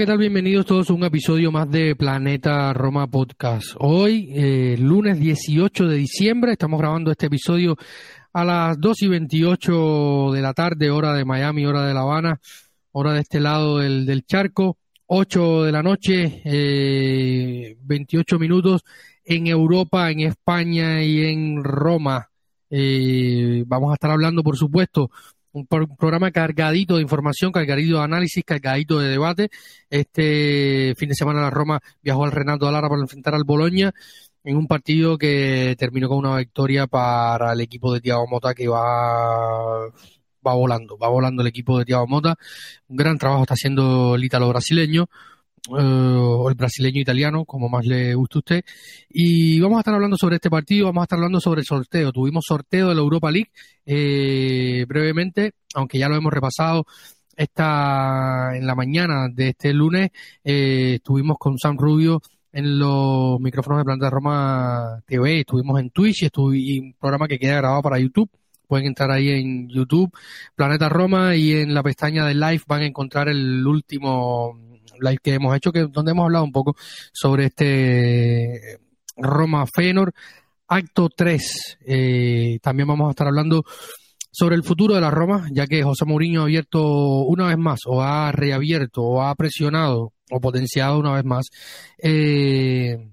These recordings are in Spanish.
¿Qué tal? Bienvenidos todos a un episodio más de Planeta Roma Podcast. Hoy, eh, lunes 18 de diciembre, estamos grabando este episodio a las 2 y 28 de la tarde, hora de Miami, hora de La Habana, hora de este lado del, charco, 8 de la noche, eh, 28 minutos en Europa, en España y en Roma. Eh, vamos a estar hablando, por supuesto, un, programa cargadito de información, cargadito de análisis, cargadito de debate. Este fin de semana la Roma viajó al Renato Lara para enfrentar al Boloña en un partido que terminó con una victoria para el equipo de Thiago Mota que va va volando, va volando el equipo de Thiago Mota. Un gran trabajo está haciendo el ítalo brasileño. Eh, o el brasileño italiano, como más le guste a usted. Y vamos a estar hablando sobre este partido, vamos a estar hablando sobre el sorteo. Tuvimos sorteo de la Europa League eh, brevemente, aunque ya lo hemos repasado. Esta, en la mañana de este lunes eh, estuvimos con Sam Rubio en los micrófonos de Planta Roma TV, estuvimos en Twitch y, un programa que queda grabado para YouTube pueden entrar ahí en YouTube, Planeta Roma, y en la pestaña de live van a encontrar el último live que hemos hecho, que donde hemos hablado un poco sobre este Roma Fenor, acto 3. Eh, también vamos a estar hablando sobre el futuro de la Roma, ya que José Mourinho ha abierto una vez más, o ha reabierto, o ha presionado, o potenciado una vez más, eh,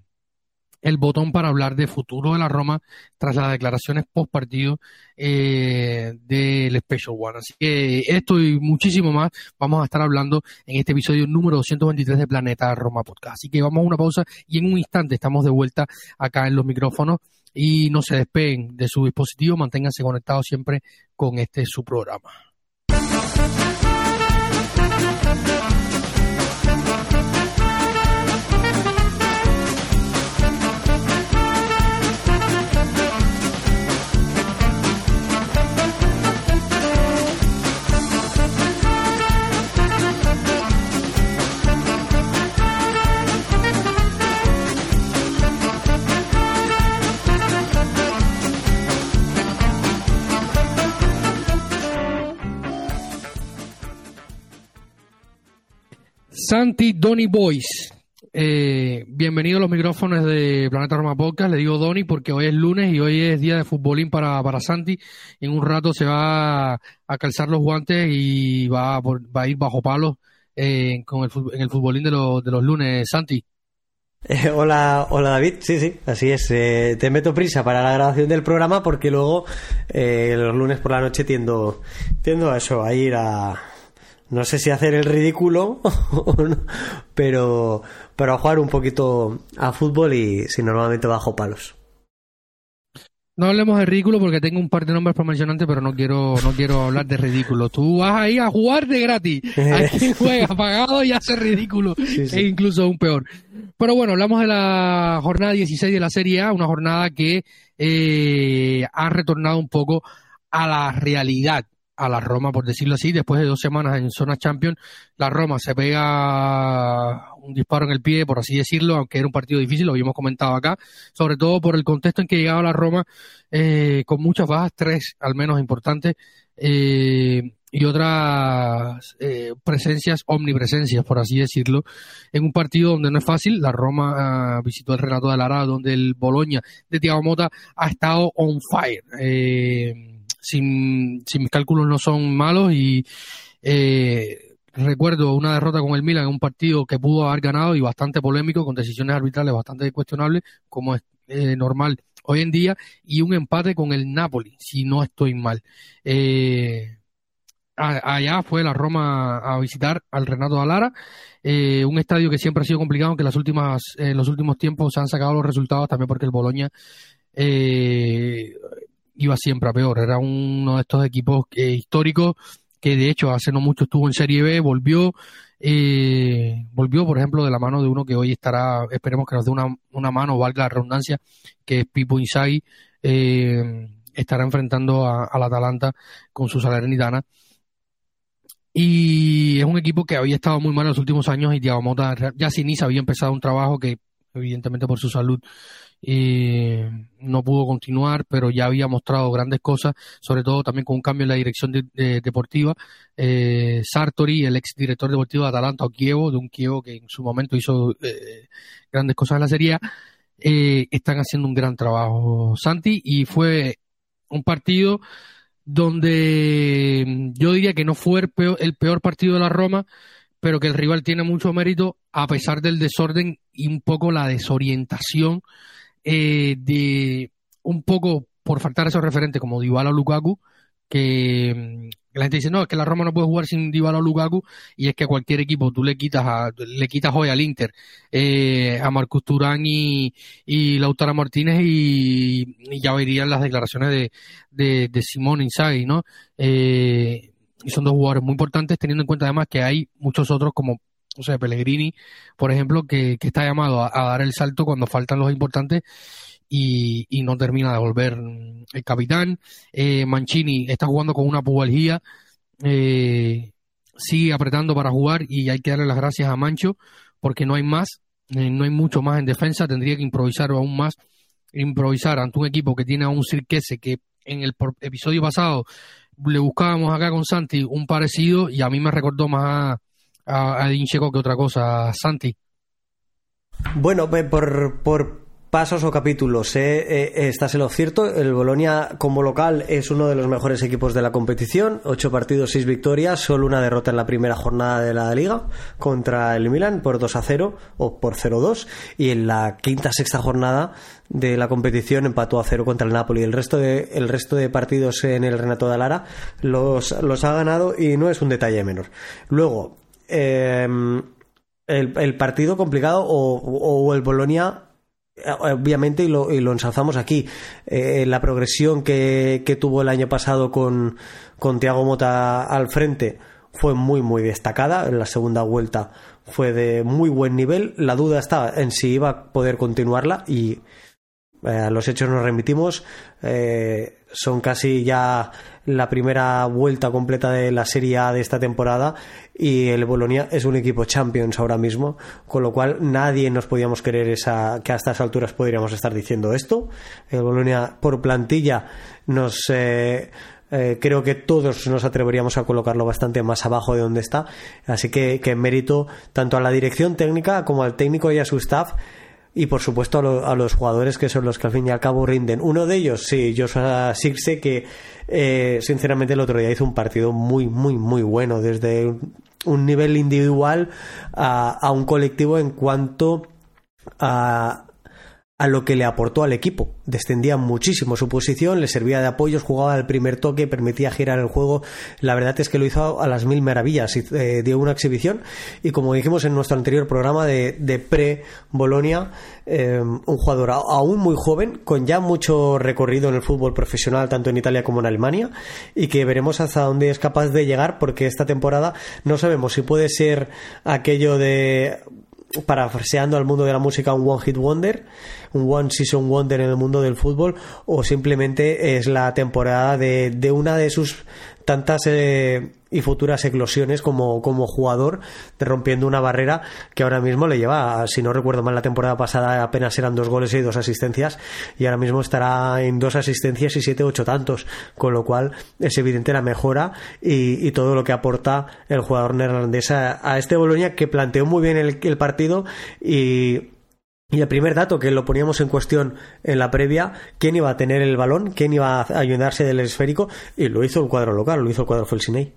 el botón para hablar de futuro de la Roma tras las declaraciones post partido eh, del Special One. Así que esto y muchísimo más vamos a estar hablando en este episodio número 223 de Planeta Roma Podcast. Así que vamos a una pausa y en un instante estamos de vuelta acá en los micrófonos y no se despeguen de su dispositivo, manténganse conectados siempre con este su programa. Santi Donny Boys. Eh, bienvenido a los micrófonos de Planeta Roma Podcast. Le digo Donny porque hoy es lunes y hoy es día de futbolín para, para Santi. En un rato se va a calzar los guantes y va va a ir bajo palos eh, con el, en el futbolín de, los, de los lunes. Santi. Eh, hola, hola David, sí, sí, así es. te meto prisa para la grabación del programa porque luego los lunes por la noche tiendo, tiendo a eso, a ir a, no sé si hacer el ridículo, pero, pero a jugar un poquito a fútbol y si normalmente bajo palos. No hablemos de ridículo porque tengo un par de nombres para mencionarte, pero no quiero, no quiero hablar de ridículo. Tú vas ahí a jugar de gratis. Aquí juega pagado y hace ridículo. Es incluso aún peor. Pero bueno, hablamos de la jornada 16 de la Serie A, una jornada que eh, ha retornado un poco a la realidad a la Roma, por decirlo así, después de dos semanas en zona champion, la Roma se pega un disparo en el pie, por así decirlo, aunque era un partido difícil, lo habíamos comentado acá, sobre todo por el contexto en que llegaba la Roma, eh, con muchas bajas, tres al menos importantes, eh, y otras eh, presencias, omnipresencias, por así decirlo, en un partido donde no es fácil. La Roma ah, visitó el Renato de Lara, donde el Boloña de Thiago Mota ha estado on fire. Eh, si, mis cálculos no son malos y eh, recuerdo una derrota con el Milan en un partido que pudo haber ganado y bastante polémico, con decisiones arbitrales bastante cuestionables, como es eh, normal hoy en día, y un empate con el Napoli, si no estoy mal. Eh, allá fue la Roma a visitar al Renato Alara, eh, un estadio que siempre ha sido complicado, aunque las últimas, en los últimos tiempos se han sacado los resultados también porque el Boloña eh, iba siempre a peor. Era uno de estos equipos históricos que de hecho hace no mucho estuvo en Serie B, volvió, eh, volvió por ejemplo de la mano de uno que hoy estará, esperemos que nos dé una, una mano, valga la redundancia, que es Pipo Inzaghi, eh, estará enfrentando a, al Atalanta con su Salernitana. Y es un equipo que había estado muy mal en los últimos años y Thiago Mota ya sin Nisa había empezado un trabajo que evidentemente por su salud eh, no pudo continuar, pero ya había mostrado grandes cosas, sobre todo también con un cambio en la dirección deportiva. Eh, Sartori, el ex director deportivo de Atalanta o Kievo, de un Kievo que en su momento hizo eh, grandes cosas en la Serie eh, están haciendo un gran trabajo, Santi, y fue un partido donde yo diría que no fue el peor, el peor partido de la Roma, pero que el rival tiene mucho mérito a pesar del desorden y un poco la desorientación eh, de un poco por faltar esos referentes como Dybala o Lukaku, que mm, la gente dice, no, es que la Roma no puede jugar sin Dybala o Lukaku, y es que a cualquier equipo tú le quitas a, le quitas hoy al Inter, eh, a Marcus Turán y, y Lautaro Martínez y, ya verían las declaraciones de, de, Simón Inzaghi, ¿no? Eh, y son dos jugadores muy importantes, teniendo en cuenta además que hay muchos otros como o sea, Pellegrini, por ejemplo, que, está llamado a, dar el salto cuando faltan los importantes y, no termina de volver el capitán. Eh, Mancini está jugando con una pubalgía, eh, sigue apretando para jugar y hay que darle las gracias a Mancho porque no hay más, eh, no hay mucho más en defensa, tendría que improvisar aún más, improvisar ante un equipo que tiene a un Cirquese que en el episodio pasado le buscábamos acá con Santi un parecido y a mí me recordó más a, a que otra cosa, Santi. Bueno, por, por pasos o capítulos. ¿eh? Eh, estás en lo cierto. El Bolonia, como local, es uno de los mejores equipos de la competición. Ocho partidos, seis victorias. Solo una derrota en la primera jornada de la liga contra el Milan por 2 a 0 o por 0-2. Y en la quinta, sexta jornada de la competición empató a 0 contra el Napoli. El resto de, el resto de partidos en el Renato de Lara los, los ha ganado y no es un detalle menor. Luego, Em, el, partido complicado o, el Bolonia obviamente y lo, ensalzamos aquí. Eh, la progresión que, tuvo el año pasado con, con Tiago Mota al frente fue muy muy destacada. En la segunda vuelta fue de muy buen nivel. La duda estaba en si iba a poder continuarla y eh, a los hechos nos remitimos eh, son casi ya la primera vuelta completa de la Serie A de esta temporada y el Bolonia es un equipo Champions ahora mismo, con lo cual nadie nos podíamos creer esa, que a estas alturas podríamos estar diciendo esto. El Bolonia por plantilla nos... Eh, eh, creo que todos nos atreveríamos a colocarlo bastante más abajo de donde está. Así que, que mérito tanto a la dirección técnica como al técnico y a su staff y por supuesto a, los jugadores que son los que al fin y al cabo rinden. Uno de ellos, sí, Joshua Sirse, que eh, sinceramente el otro día hizo un partido muy, muy, muy bueno, desde un nivel individual a, a un colectivo en cuanto a a lo que le aportó al equipo. Descendía muchísimo su posición, le servía de apoyo, jugaba al primer toque, permitía girar el juego. La verdad es que lo hizo a las mil maravillas. Eh, dio una exhibición y como dijimos en nuestro anterior programa de, pre-Bolonia, eh, un jugador aún muy joven, con ya mucho recorrido en el fútbol profesional, tanto en Italia como en Alemania, y que veremos hasta dónde es capaz de llegar, porque esta temporada no sabemos si puede ser aquello de parafraseando al mundo de la música un One Hit Wonder, un One Season Wonder en el mundo del fútbol, o simplemente es la temporada de, de una de sus tantas eh, y futuras eclosiones como, como jugador, rompiendo una barrera que ahora mismo le lleva, si no recuerdo mal, la temporada pasada apenas eran dos goles y dos asistencias, y ahora mismo estará en dos asistencias y siete, ocho tantos, con lo cual es evidente la mejora y, todo lo que aporta el jugador neerlandés a, este Boloña que planteó muy bien el, el partido y y el primer dato que lo poníamos en cuestión en la previa, quién iba a tener el balón, quién iba a ayudarse del esférico, y lo hizo el cuadro local, lo hizo el cuadro Felsinei.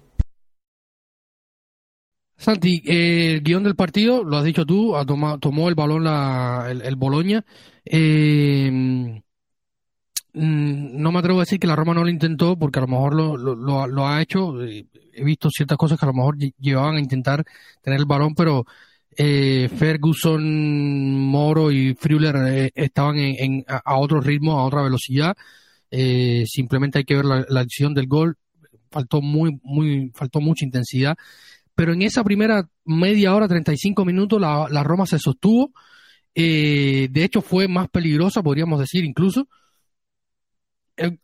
Santi, el guion del partido, lo has dicho tú, ha tomado, tomó el balón la, el, el Boloña. Eh, mm, no me atrevo a decir que la Roma no lo intentó, porque a lo mejor lo, lo, lo ha hecho. He visto ciertas cosas que a lo mejor llevaban a intentar tener el balón, pero eh, Ferguson, Moro y Früller eh, estaban en, a otro ritmo, a otra velocidad. Eh, simplemente hay que ver la, la acción del gol. Faltó muy, muy, faltó mucha intensidad. Pero en esa primera media hora, 35 minutos, la, Roma se sostuvo. Eh, de hecho, fue más peligrosa, podríamos decir, incluso. En,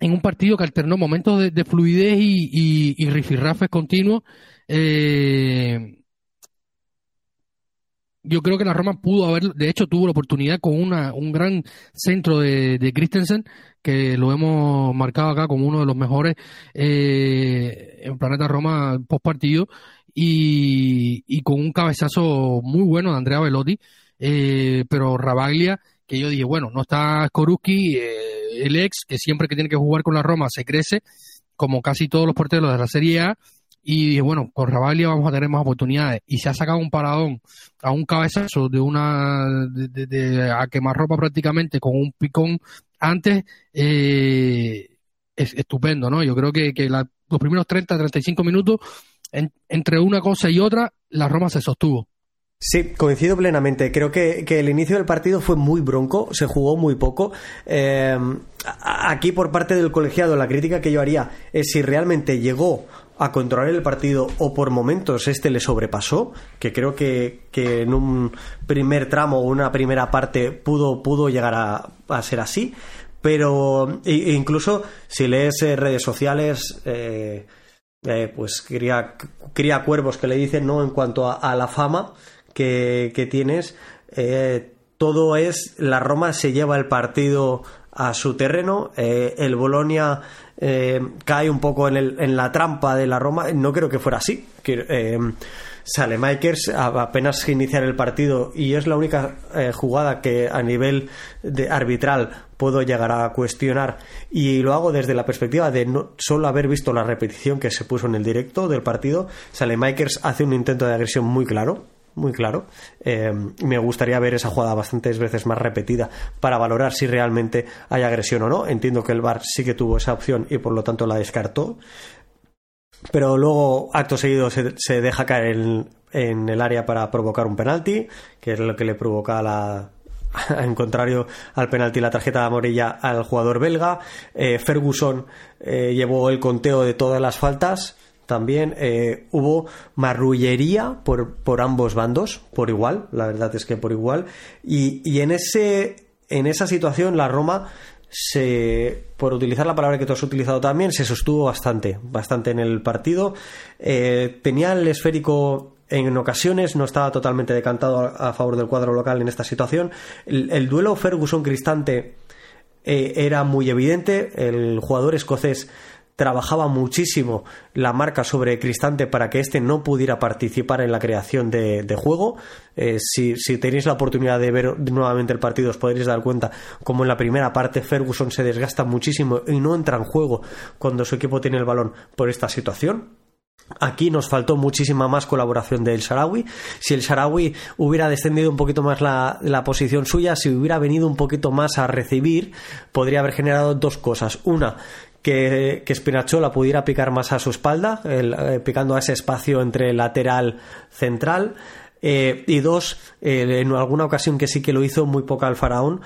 un partido que alternó momentos de, de fluidez y, y, y rifirrafes continuos. Eh, yo creo que la Roma pudo haber, de hecho tuvo la oportunidad con una, un gran centro de, de Christensen, que lo hemos marcado acá como uno de los mejores eh, en Planeta Roma post partido, y, y, con un cabezazo muy bueno de Andrea Velotti, eh, pero Rabaglia, que yo dije, bueno, no está Skoruski, eh, el ex, que siempre que tiene que jugar con la Roma se crece, como casi todos los porteros de la Serie A, y dije, bueno, con Rabaglia vamos a tener más oportunidades. Y se ha sacado un paradón a un cabezazo de una de, a quemarropa prácticamente con un picón antes eh, es estupendo, ¿no? Yo creo que, que la, los primeros 30, 35 minutos en, entre una cosa y otra la Roma se sostuvo. Sí, coincido plenamente. Creo que, que, el inicio del partido fue muy bronco, se jugó muy poco. Eh, aquí por parte del colegiado la crítica que yo haría es si realmente llegó a controlar el partido o por momentos este le sobrepasó, que creo que, que en un primer tramo o una primera parte pudo, pudo llegar a, a ser así, pero incluso si lees eh, redes sociales, eh, eh, pues cría, cría, cuervos que le dicen no en cuanto a, la fama que, que tienes, todo es la Roma se lleva el partido a su terreno, el Bolonia eh, cae un poco en, el, en, la trampa de la Roma. No creo que fuera así. Eh, Salemakers apenas iniciar el partido y es la única eh, jugada que a nivel de arbitral puedo llegar a cuestionar y lo hago desde la perspectiva de no solo haber visto la repetición que se puso en el directo del partido. Salemakers hace un intento de agresión muy claro, muy claro. Eh, me gustaría ver esa jugada bastantes veces más repetida para valorar si realmente hay agresión o no. Entiendo que el VAR sí que tuvo esa opción y por lo tanto la descartó. Pero luego, acto seguido, se, deja caer en, el área para provocar un penalti, que es lo que le provoca la, en contrario al penalti la tarjeta amarilla al jugador belga. Eh, Ferguson eh, llevó el conteo de todas las faltas también eh, hubo marrullería por, por, ambos bandos, por igual, la verdad es que por igual. Y, y, en, ese, en esa situación la Roma, se, por utilizar la palabra que tú has utilizado también, se sostuvo bastante, bastante en el partido. Eh, tenía el esférico en ocasiones, no estaba totalmente decantado a, favor del cuadro local en esta situación. El, el duelo Ferguson-Cristante eh, era muy evidente, el jugador escocés trabajaba muchísimo la marca sobre Cristante para que éste no pudiera participar en la creación de, juego. Eh, si, si, tenéis la oportunidad de ver nuevamente el partido, os podréis dar cuenta como en la primera parte Ferguson se desgasta muchísimo y no entra en juego cuando su equipo tiene el balón por esta situación. Aquí nos faltó muchísima más colaboración del Sarawi. Si el Sarawi hubiera descendido un poquito más la, posición suya, si hubiera venido un poquito más a recibir, podría haber generado dos cosas. Una, que, que Spinazzola pudiera picar más a su espalda, el, eh, picando a ese espacio entre lateral central. Eh, y dos, eh, en alguna ocasión que sí que lo hizo muy poca al faraón,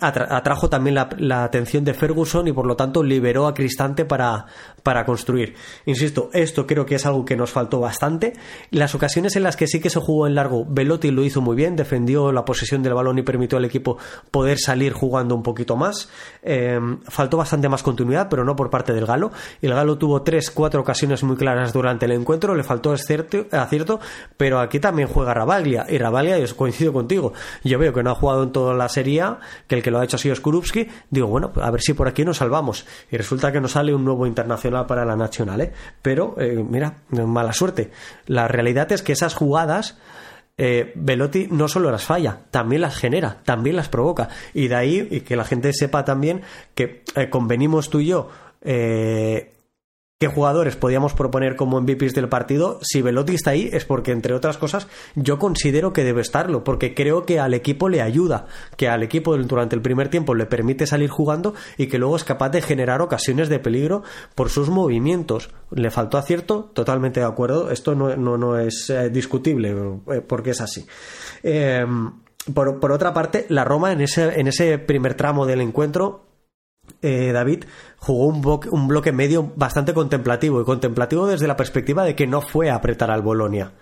atra atrajo también la, la, atención de Ferguson y por lo tanto liberó a Cristante para, para construir. Insisto, esto creo que es algo que nos faltó bastante. Las ocasiones en las que sí que se jugó en largo, Velotti lo hizo muy bien, defendió la posesión del balón y permitió al equipo poder salir jugando un poquito más. Eh, faltó bastante más continuidad, pero no por parte del Galo. El Galo tuvo tres, cuatro ocasiones muy claras durante el encuentro, le faltó acierto, acierto pero aquí también juega Rabaglia. Y Rabaglia, yo coincido contigo, yo veo que no ha jugado en toda la serie, que el que lo ha hecho ha sido Skorupski. Digo, bueno, a ver si por aquí nos salvamos. Y resulta que nos sale un nuevo internacional para la nacional, ¿eh? Pero, eh, mira, mala suerte. La realidad es que esas jugadas. Eh, Velotti no solo las falla, también las genera, también las provoca. Y de ahí y que la gente sepa también que convenimos tú y yo qué jugadores podíamos proponer como MVPs del partido, si Velotti está ahí es porque, entre otras cosas, yo considero que debe estarlo, porque creo que al equipo le ayuda, que al equipo durante el primer tiempo le permite salir jugando y que luego es capaz de generar ocasiones de peligro por sus movimientos. ¿Le faltó acierto? Totalmente de acuerdo. Esto no, no, es eh, discutible, eh, porque es así. Eh, por, por, otra parte, la Roma en ese, en ese primer tramo del encuentro eh, David jugó un, un, bloque medio bastante contemplativo y contemplativo desde la perspectiva de que no fue a apretar al Bolonia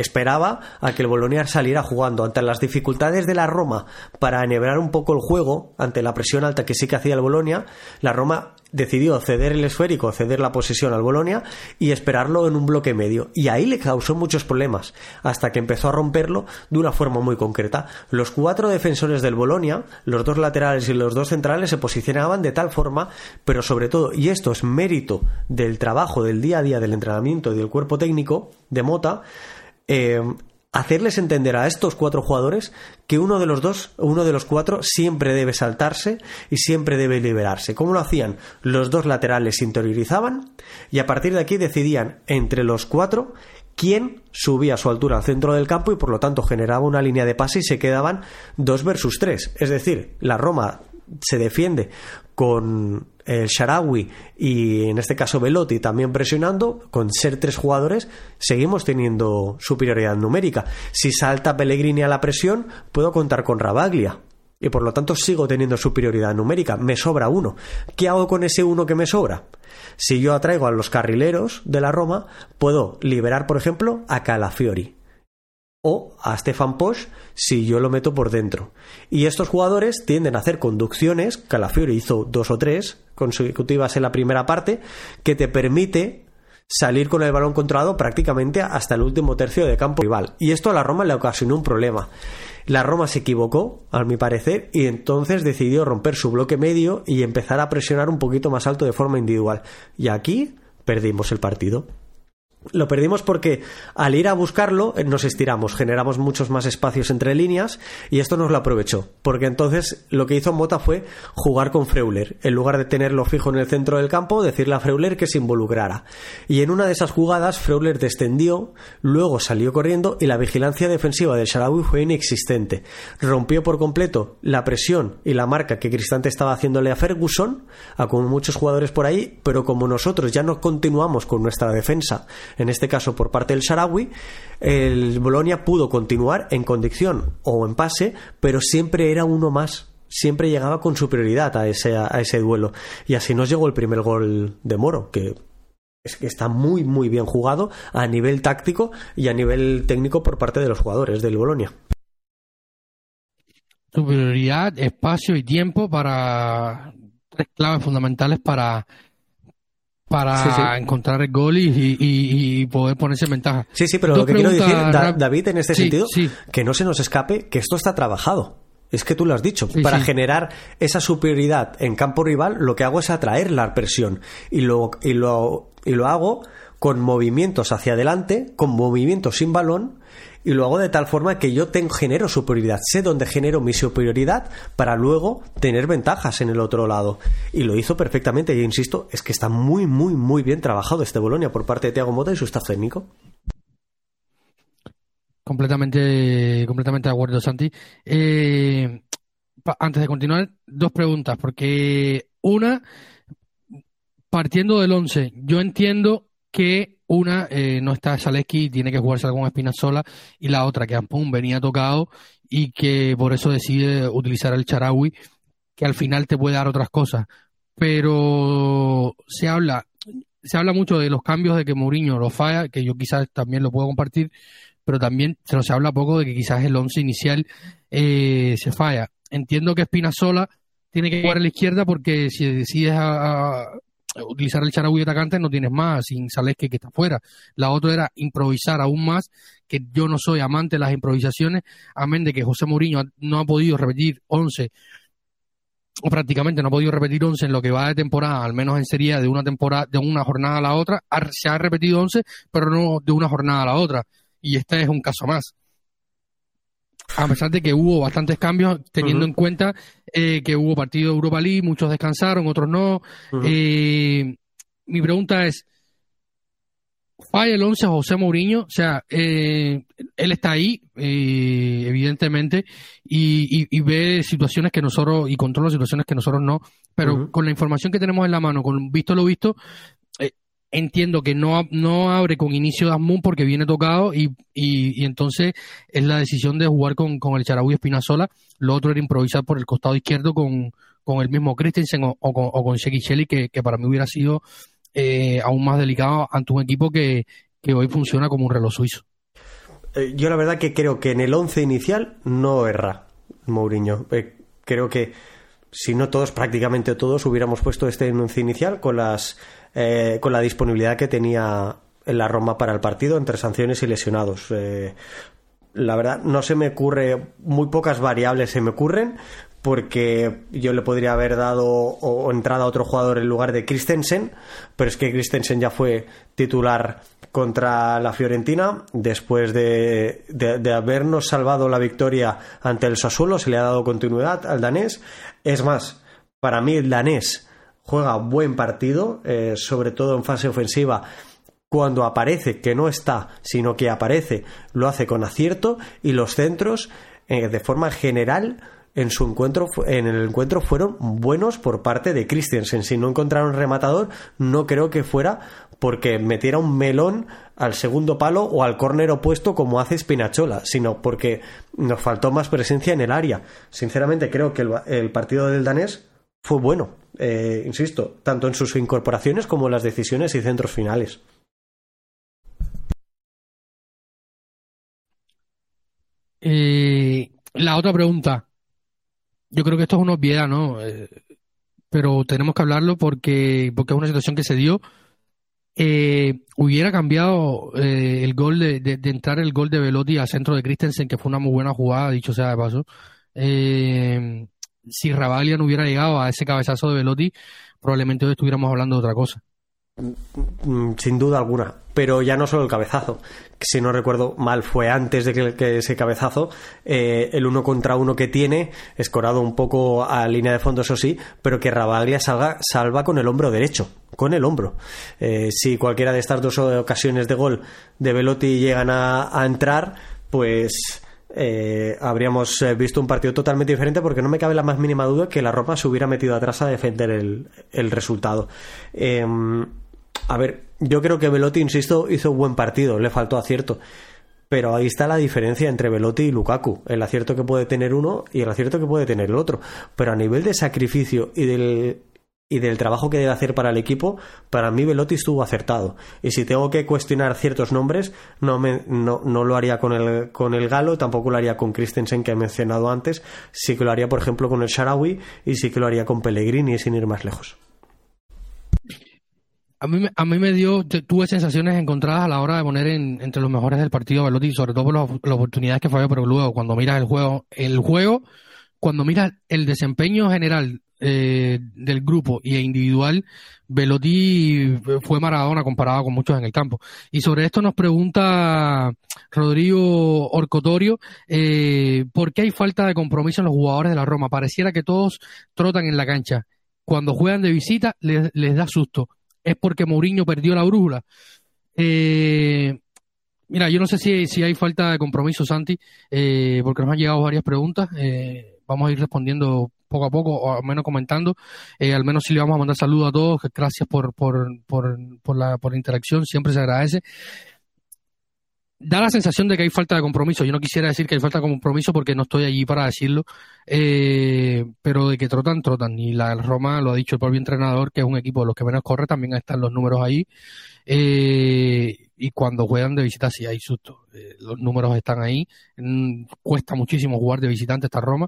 esperaba a que el Bolonia saliera jugando ante las dificultades de la Roma para enhebrar un poco el juego ante la presión alta que sí que hacía el Bolonia. La Roma decidió ceder el esférico ceder la posesión al Bolonia y esperarlo en un bloque medio. Y ahí le causó muchos problemas hasta que empezó a romperlo de una forma muy concreta. Los cuatro defensores del Bolonia los dos laterales y los dos centrales se posicionaban de tal forma pero sobre todo y esto es mérito del trabajo del día a día del entrenamiento y del cuerpo técnico de Mota eh, hacerles entender a estos cuatro jugadores que uno de los dos, uno de los cuatro, siempre debe saltarse y siempre debe liberarse. ¿Cómo lo hacían? Los dos laterales interiorizaban y a partir de aquí decidían entre los cuatro quién subía a su altura al centro del campo y por lo tanto generaba una línea de pase y se quedaban dos versus tres. Es decir, la Roma se defiende con el Sharawi y en este caso Velotti también presionando, con ser tres jugadores, seguimos teniendo superioridad numérica. Si salta Pellegrini a la presión, puedo contar con Rabaglia. Y por lo tanto sigo teniendo superioridad numérica. Me sobra uno. ¿Qué hago con ese uno que me sobra? Si yo atraigo a los carrileros de la Roma, puedo liberar, por ejemplo, a Calafiori o a Stefan Posch si yo lo meto por dentro. Y estos jugadores tienden a hacer conducciones, Calafiori hizo dos o tres consecutivas en la primera parte, que te permite salir con el balón controlado prácticamente hasta el último tercio de campo rival. Y esto a la Roma le ocasionó un problema. La Roma se equivocó, a mi parecer, y entonces decidió romper su bloque medio y empezar a presionar un poquito más alto de forma individual. Y aquí perdimos el partido. Lo perdimos porque al ir a buscarlo eh, nos estiramos, generamos muchos más espacios entre líneas y esto nos lo aprovechó, porque entonces lo que hizo Mota fue jugar con Freuler, en lugar de tenerlo fijo en el centro del campo, decirle a Freuler que se involucrara. Y en una de esas jugadas Freuler descendió, luego salió corriendo y la vigilancia defensiva del Sharawi fue inexistente. Rompió por completo la presión y la marca que Cristante estaba haciéndole a Ferguson, a como muchos jugadores por ahí, pero como nosotros ya no continuamos con nuestra defensa en este caso por parte del Sarawi, el Bolonia pudo continuar en condición o en pase, pero siempre era uno más. Siempre llegaba con superioridad a ese, duelo. Y así nos llegó el primer gol de Moro, que que está muy, muy bien jugado a nivel táctico y a nivel técnico por parte de los jugadores del Bolonia. Superioridad, espacio y tiempo para tres claves fundamentales para para encontrar el gol y, poder ponerse en ventaja. Sí, sí, pero lo que quiero decir, David, en este sentido, que no se nos escape que esto está trabajado. Es que tú lo has dicho. para generar esa superioridad en campo rival, lo que hago es atraer la presión. Y lo, y lo, y lo hago con movimientos hacia adelante, con movimientos sin balón, y lo hago de tal forma que yo tengo, genero superioridad, sé dónde genero mi superioridad para luego tener ventajas en el otro lado. Y lo hizo perfectamente, y insisto, es que está muy, muy, muy bien trabajado este Bolonia por parte de Thiago Mota y su staff técnico. Completamente, completamente de acuerdo, Santi. Eh, antes de continuar, dos preguntas, porque una, partiendo del 11, yo entiendo que una, eh, no está Zaleski, tiene que jugarse con sola y la otra, que Ampun venía tocado y que por eso decide utilizar el Charawi, que al final te puede dar otras cosas. Pero se habla, se habla mucho de los cambios de que Mourinho lo falla, que yo quizás también lo puedo compartir, pero también se, se habla poco de que quizás el once inicial eh, se falla. Entiendo que sola tiene que jugar a la izquierda porque si decides a, utilizar el Charaui atacante no tienes más, sin Saleski que está fuera. La otra era improvisar aún más, que yo no soy amante de las improvisaciones, amén de que José Mourinho no ha podido repetir 11 o prácticamente no ha podido repetir 11 en lo que va de temporada, al menos en serie de una temporada, de una jornada a la otra, se ha repetido 11, pero no de una jornada a la otra. Y este es un caso más a pesar de que hubo bastantes cambios, teniendo en cuenta eh, que hubo partido de Europa League, muchos descansaron, otros no. Eh, mi pregunta es, falla el 11 José Mourinho, o sea, eh, él está ahí, eh, evidentemente, y, ve situaciones que nosotros, y controla situaciones que nosotros no, pero con la información que tenemos en la mano, con visto lo visto, eh, entiendo que no, no abre con inicio de Asmun porque viene tocado y, y, entonces es la decisión de jugar con, con el Charabuy Espinazola, lo otro era improvisar por el costado izquierdo con, con el mismo Christensen o, con, o con que, que para mí hubiera sido eh, aún más delicado ante un equipo que, hoy funciona como un reloj suizo. Eh, yo la verdad que creo que en el once inicial no erra Mourinho. Eh, creo que si no todos, prácticamente todos, hubiéramos puesto este once inicial con las con la disponibilidad que tenía en la Roma para el partido entre sanciones y lesionados. la verdad, no se me ocurre, muy pocas variables se me ocurren, porque yo le podría haber dado o, entrada a otro jugador en lugar de Christensen, pero es que Christensen ya fue titular contra la Fiorentina después de, habernos salvado la victoria ante el Sassuolo, se le ha dado continuidad al danés. Es más, para mí el danés juega buen partido, eh, sobre todo en fase ofensiva cuando aparece, que no está, sino que aparece, lo hace con acierto y los centros, eh, de forma general, en su encuentro en el encuentro fueron buenos por parte de Christensen. Si no encontraron rematador, no creo que fuera porque metiera un melón al segundo palo o al córner opuesto como hace Spinachola, sino porque nos faltó más presencia en el área. Sinceramente creo que el, partido del danés fue bueno, eh, insisto, tanto en sus incorporaciones como en las decisiones y centros finales. Eh, la otra pregunta, yo creo que esto es una obviedad, ¿no? Eh, pero tenemos que hablarlo porque, porque es una situación que se dio. Eh, hubiera cambiado eh, el gol de, entrar el gol de Velotti al centro de Christensen, que fue una muy buena jugada, dicho sea de paso. Si Rabaglia no hubiera llegado a ese cabezazo de Velotti, probablemente hoy estuviéramos hablando de otra cosa. Mm, sin duda alguna, pero ya no solo el cabezazo, si no recuerdo mal, fue antes de que, ese cabezazo, eh, el uno contra uno que tiene, escorado un poco a línea de fondo, eso sí, pero que Rabaglia salga, salva con el hombro derecho, con el hombro. Eh, si cualquiera de estas dos ocasiones de gol de Velotti llegan a, entrar, pues eh, habríamos visto un partido totalmente diferente porque no me cabe la más mínima duda que la ropa se hubiera metido atrás a defender el, el resultado. Em, a ver, yo creo que Velotti, insisto, hizo un buen partido, le faltó acierto. Pero ahí está la diferencia entre Velotti y Lukaku, el acierto que puede tener uno y el acierto que puede tener el otro. Pero a nivel de sacrificio y del, y del trabajo que debe hacer para el equipo, para mí Velotti estuvo acertado. Y si tengo que cuestionar ciertos nombres, no, me, no, no lo haría con el, con el Galo, tampoco lo haría con Christensen que he mencionado antes, sí que lo haría, por ejemplo, con el Sharawi y sí que lo haría con Pellegrini, sin ir más lejos a mí, a mí me dio, tuve sensaciones encontradas a la hora de poner entre los mejores del partido Velotti, sobre todo por las, oportunidades que falló, pero luego cuando miras el juego, el juego, cuando miras el desempeño general eh, del grupo y individual, Velotti fue Maradona comparado con muchos en el campo. Y sobre esto nos pregunta Rodrigo Orcotorio, eh, ¿por qué hay falta de compromiso en los jugadores de la Roma? Pareciera que todos trotan en la cancha. Cuando juegan de visita les da susto es porque Mourinho perdió la brújula. Eh, mira, yo no sé si, si hay falta de compromiso, Santi, eh, porque nos han llegado varias preguntas. Eh, vamos a ir respondiendo poco a poco, o al menos comentando. al menos si le vamos a mandar saludos a todos. Gracias por, por, por, por, la, por la interacción, siempre se agradece da la sensación de que hay falta de compromiso. Yo no quisiera decir que hay falta de compromiso porque no estoy allí para decirlo, eh, pero de que trotan, trotan. Y la Roma lo ha dicho el propio entrenador, que es un equipo de los que menos corre, también están los números ahí. Eh, y cuando juegan de visita sí hay susto. Eh, los números están ahí. Mm, cuesta muchísimo jugar de visitante esta Roma.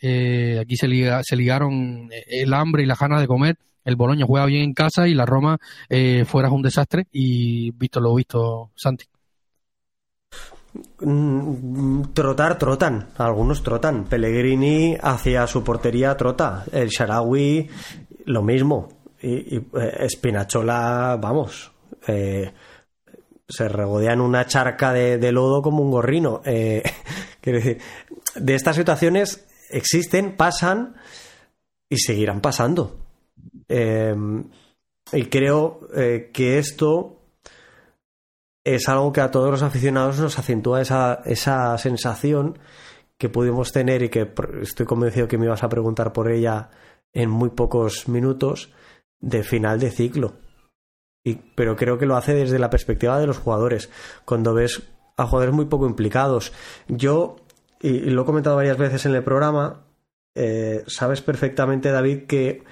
aquí se, ligaron el hambre y las ganas de comer. El Boloña juega bien en casa y la Roma fuera es un desastre. Y visto lo visto, Santi. Mm, trotar, trotan. Algunos trotan. Pellegrini hacia su portería trota. El Sharawi, lo mismo. Y, y Espinachola, eh, vamos. Eh, se regodea en una charca de, lodo como un gorrino. Eh, quiero decir, de estas situaciones existen, pasan y seguirán pasando. y creo que esto es algo que a todos los aficionados nos acentúa esa, esa sensación que pudimos tener y que estoy convencido que me ibas a preguntar por ella en muy pocos minutos de final de ciclo. Y, pero creo que lo hace desde la perspectiva de los jugadores. Cuando ves a jugadores muy poco implicados. Yo, y, lo he comentado varias veces en el programa, eh, sabes perfectamente, David, que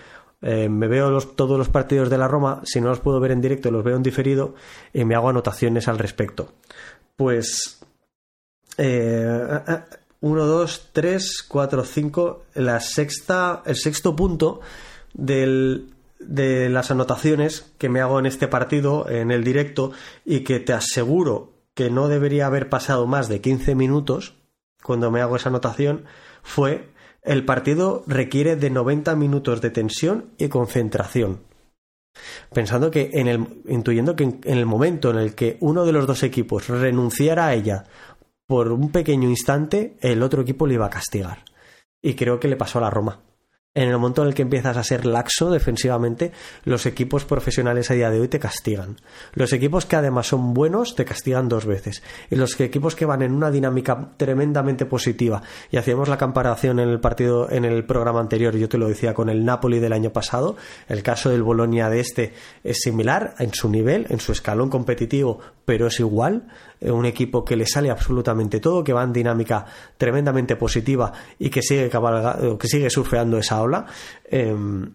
eh, me veo todos los partidos de la Roma, si no los puedo ver en directo, los veo en diferido y me hago anotaciones al respecto. Pues... 1, 2, 3, 4, 5, la sexta, el sexto punto del, de las anotaciones que me hago en este partido, en el directo, y que te aseguro que no debería haber pasado más de 15 minutos cuando me hago esa anotación, fue el partido requiere de 90 minutos de tensión y concentración. Pensando que en el, intuyendo que en, el momento en el que uno de los dos equipos renunciara a ella por un pequeño instante, el otro equipo le iba a castigar. Y creo que le pasó a la Roma en el momento en el que empiezas a ser laxo defensivamente, los equipos profesionales a día de hoy te castigan. Los equipos que además son buenos te castigan dos veces. Y los equipos que van en una dinámica tremendamente positiva, y hacíamos la comparación en el partido, en el programa anterior, yo te lo decía con el Napoli del año pasado, el caso del Bolonia de este es similar en su nivel, en su escalón competitivo, pero es igual. Eh, un equipo que le sale absolutamente todo, que va en dinámica tremendamente positiva y que sigue, que sigue surfeando esa ola, em,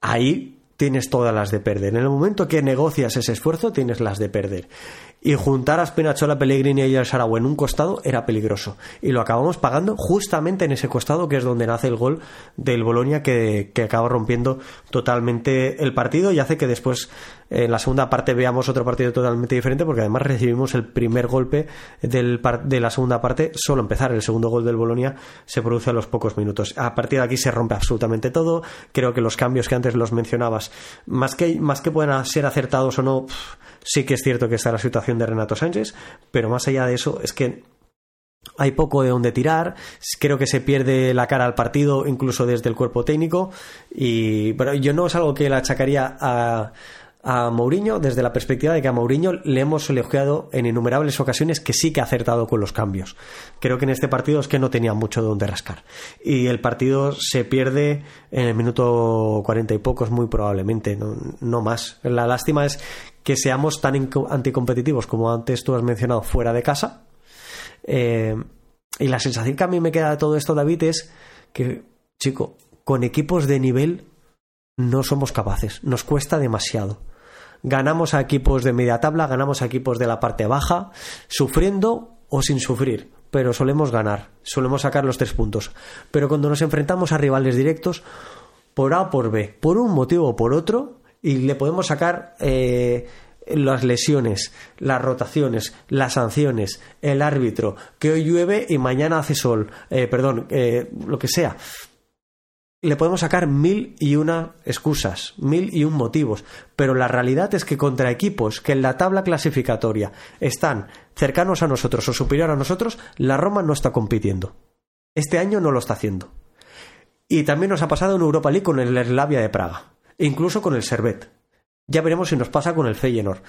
ahí tienes todas las de perder. En el momento que negocias ese esfuerzo, tienes las de perder y juntar a Spinachola, Pellegrini y el Sarau en un costado era peligroso. Y lo acabamos pagando justamente en ese costado que es donde nace el gol del Bolonia que, que acaba rompiendo totalmente el partido y hace que después en la segunda parte veamos otro partido totalmente diferente porque además recibimos el primer golpe del de la segunda parte solo empezar. El segundo gol del Bolonia se produce a los pocos minutos. A partir de aquí se rompe absolutamente todo. Creo que los cambios que antes los mencionabas, más que, más que puedan ser acertados o no, sí que es cierto que está la situación de Renato Sánchez, pero más allá de eso es que hay poco de dónde tirar, creo que se pierde la cara al partido incluso desde el cuerpo técnico. Y pero yo no es algo que le achacaría a a Mourinho desde la perspectiva de que a Mourinho le hemos elogiado en innumerables ocasiones que sí que ha acertado con los cambios. Creo que en este partido es que no tenía mucho de dónde rascar. Y el partido se pierde en el minuto cuarenta y pocos, muy probablemente, no, más. La lástima es que seamos tan anticompetitivos como antes tú has mencionado fuera de casa. Eh, y la sensación que a mí me queda de todo esto, David, es que, chico, con equipos de nivel no somos capaces, nos cuesta demasiado ganamos a equipos de media tabla, ganamos a equipos de la parte baja, sufriendo o sin sufrir, pero solemos ganar, solemos sacar los tres puntos. Pero cuando nos enfrentamos a rivales directos, por A o por B, por un motivo o por otro, y le podemos sacar eh, las lesiones, las rotaciones, las sanciones, el árbitro, que hoy llueve y mañana hace sol, eh, perdón, eh, lo que sea le podemos sacar mil y una excusas, mil y un motivos, pero la realidad es que contra equipos que en la tabla clasificatoria están cercanos a nosotros o superior a nosotros, la Roma no está compitiendo. Este año no lo está haciendo. Y también nos ha pasado en Europa League con el Slavia de Praga, incluso con el Servet. Ya veremos si nos pasa con el Feyenoord.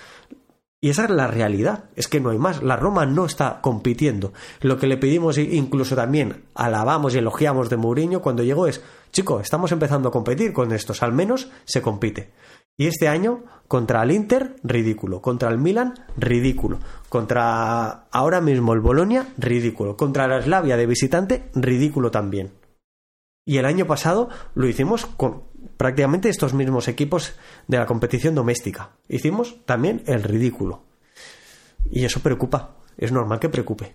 Y esa es la realidad, es que no hay más. La Roma no está compitiendo. Lo que le pedimos, incluso también alabamos y elogiamos de Mourinho cuando llegó es, chico, estamos empezando a competir con estos, al menos se compite. Y este año, contra el Inter, ridículo. Contra el Milan, ridículo. Contra ahora mismo el Bolonia, ridículo. Contra la Slavia de visitante, ridículo también. Y el año pasado lo hicimos con prácticamente estos mismos equipos de la competición doméstica. Hicimos también el ridículo. Y eso preocupa. Es normal que preocupe.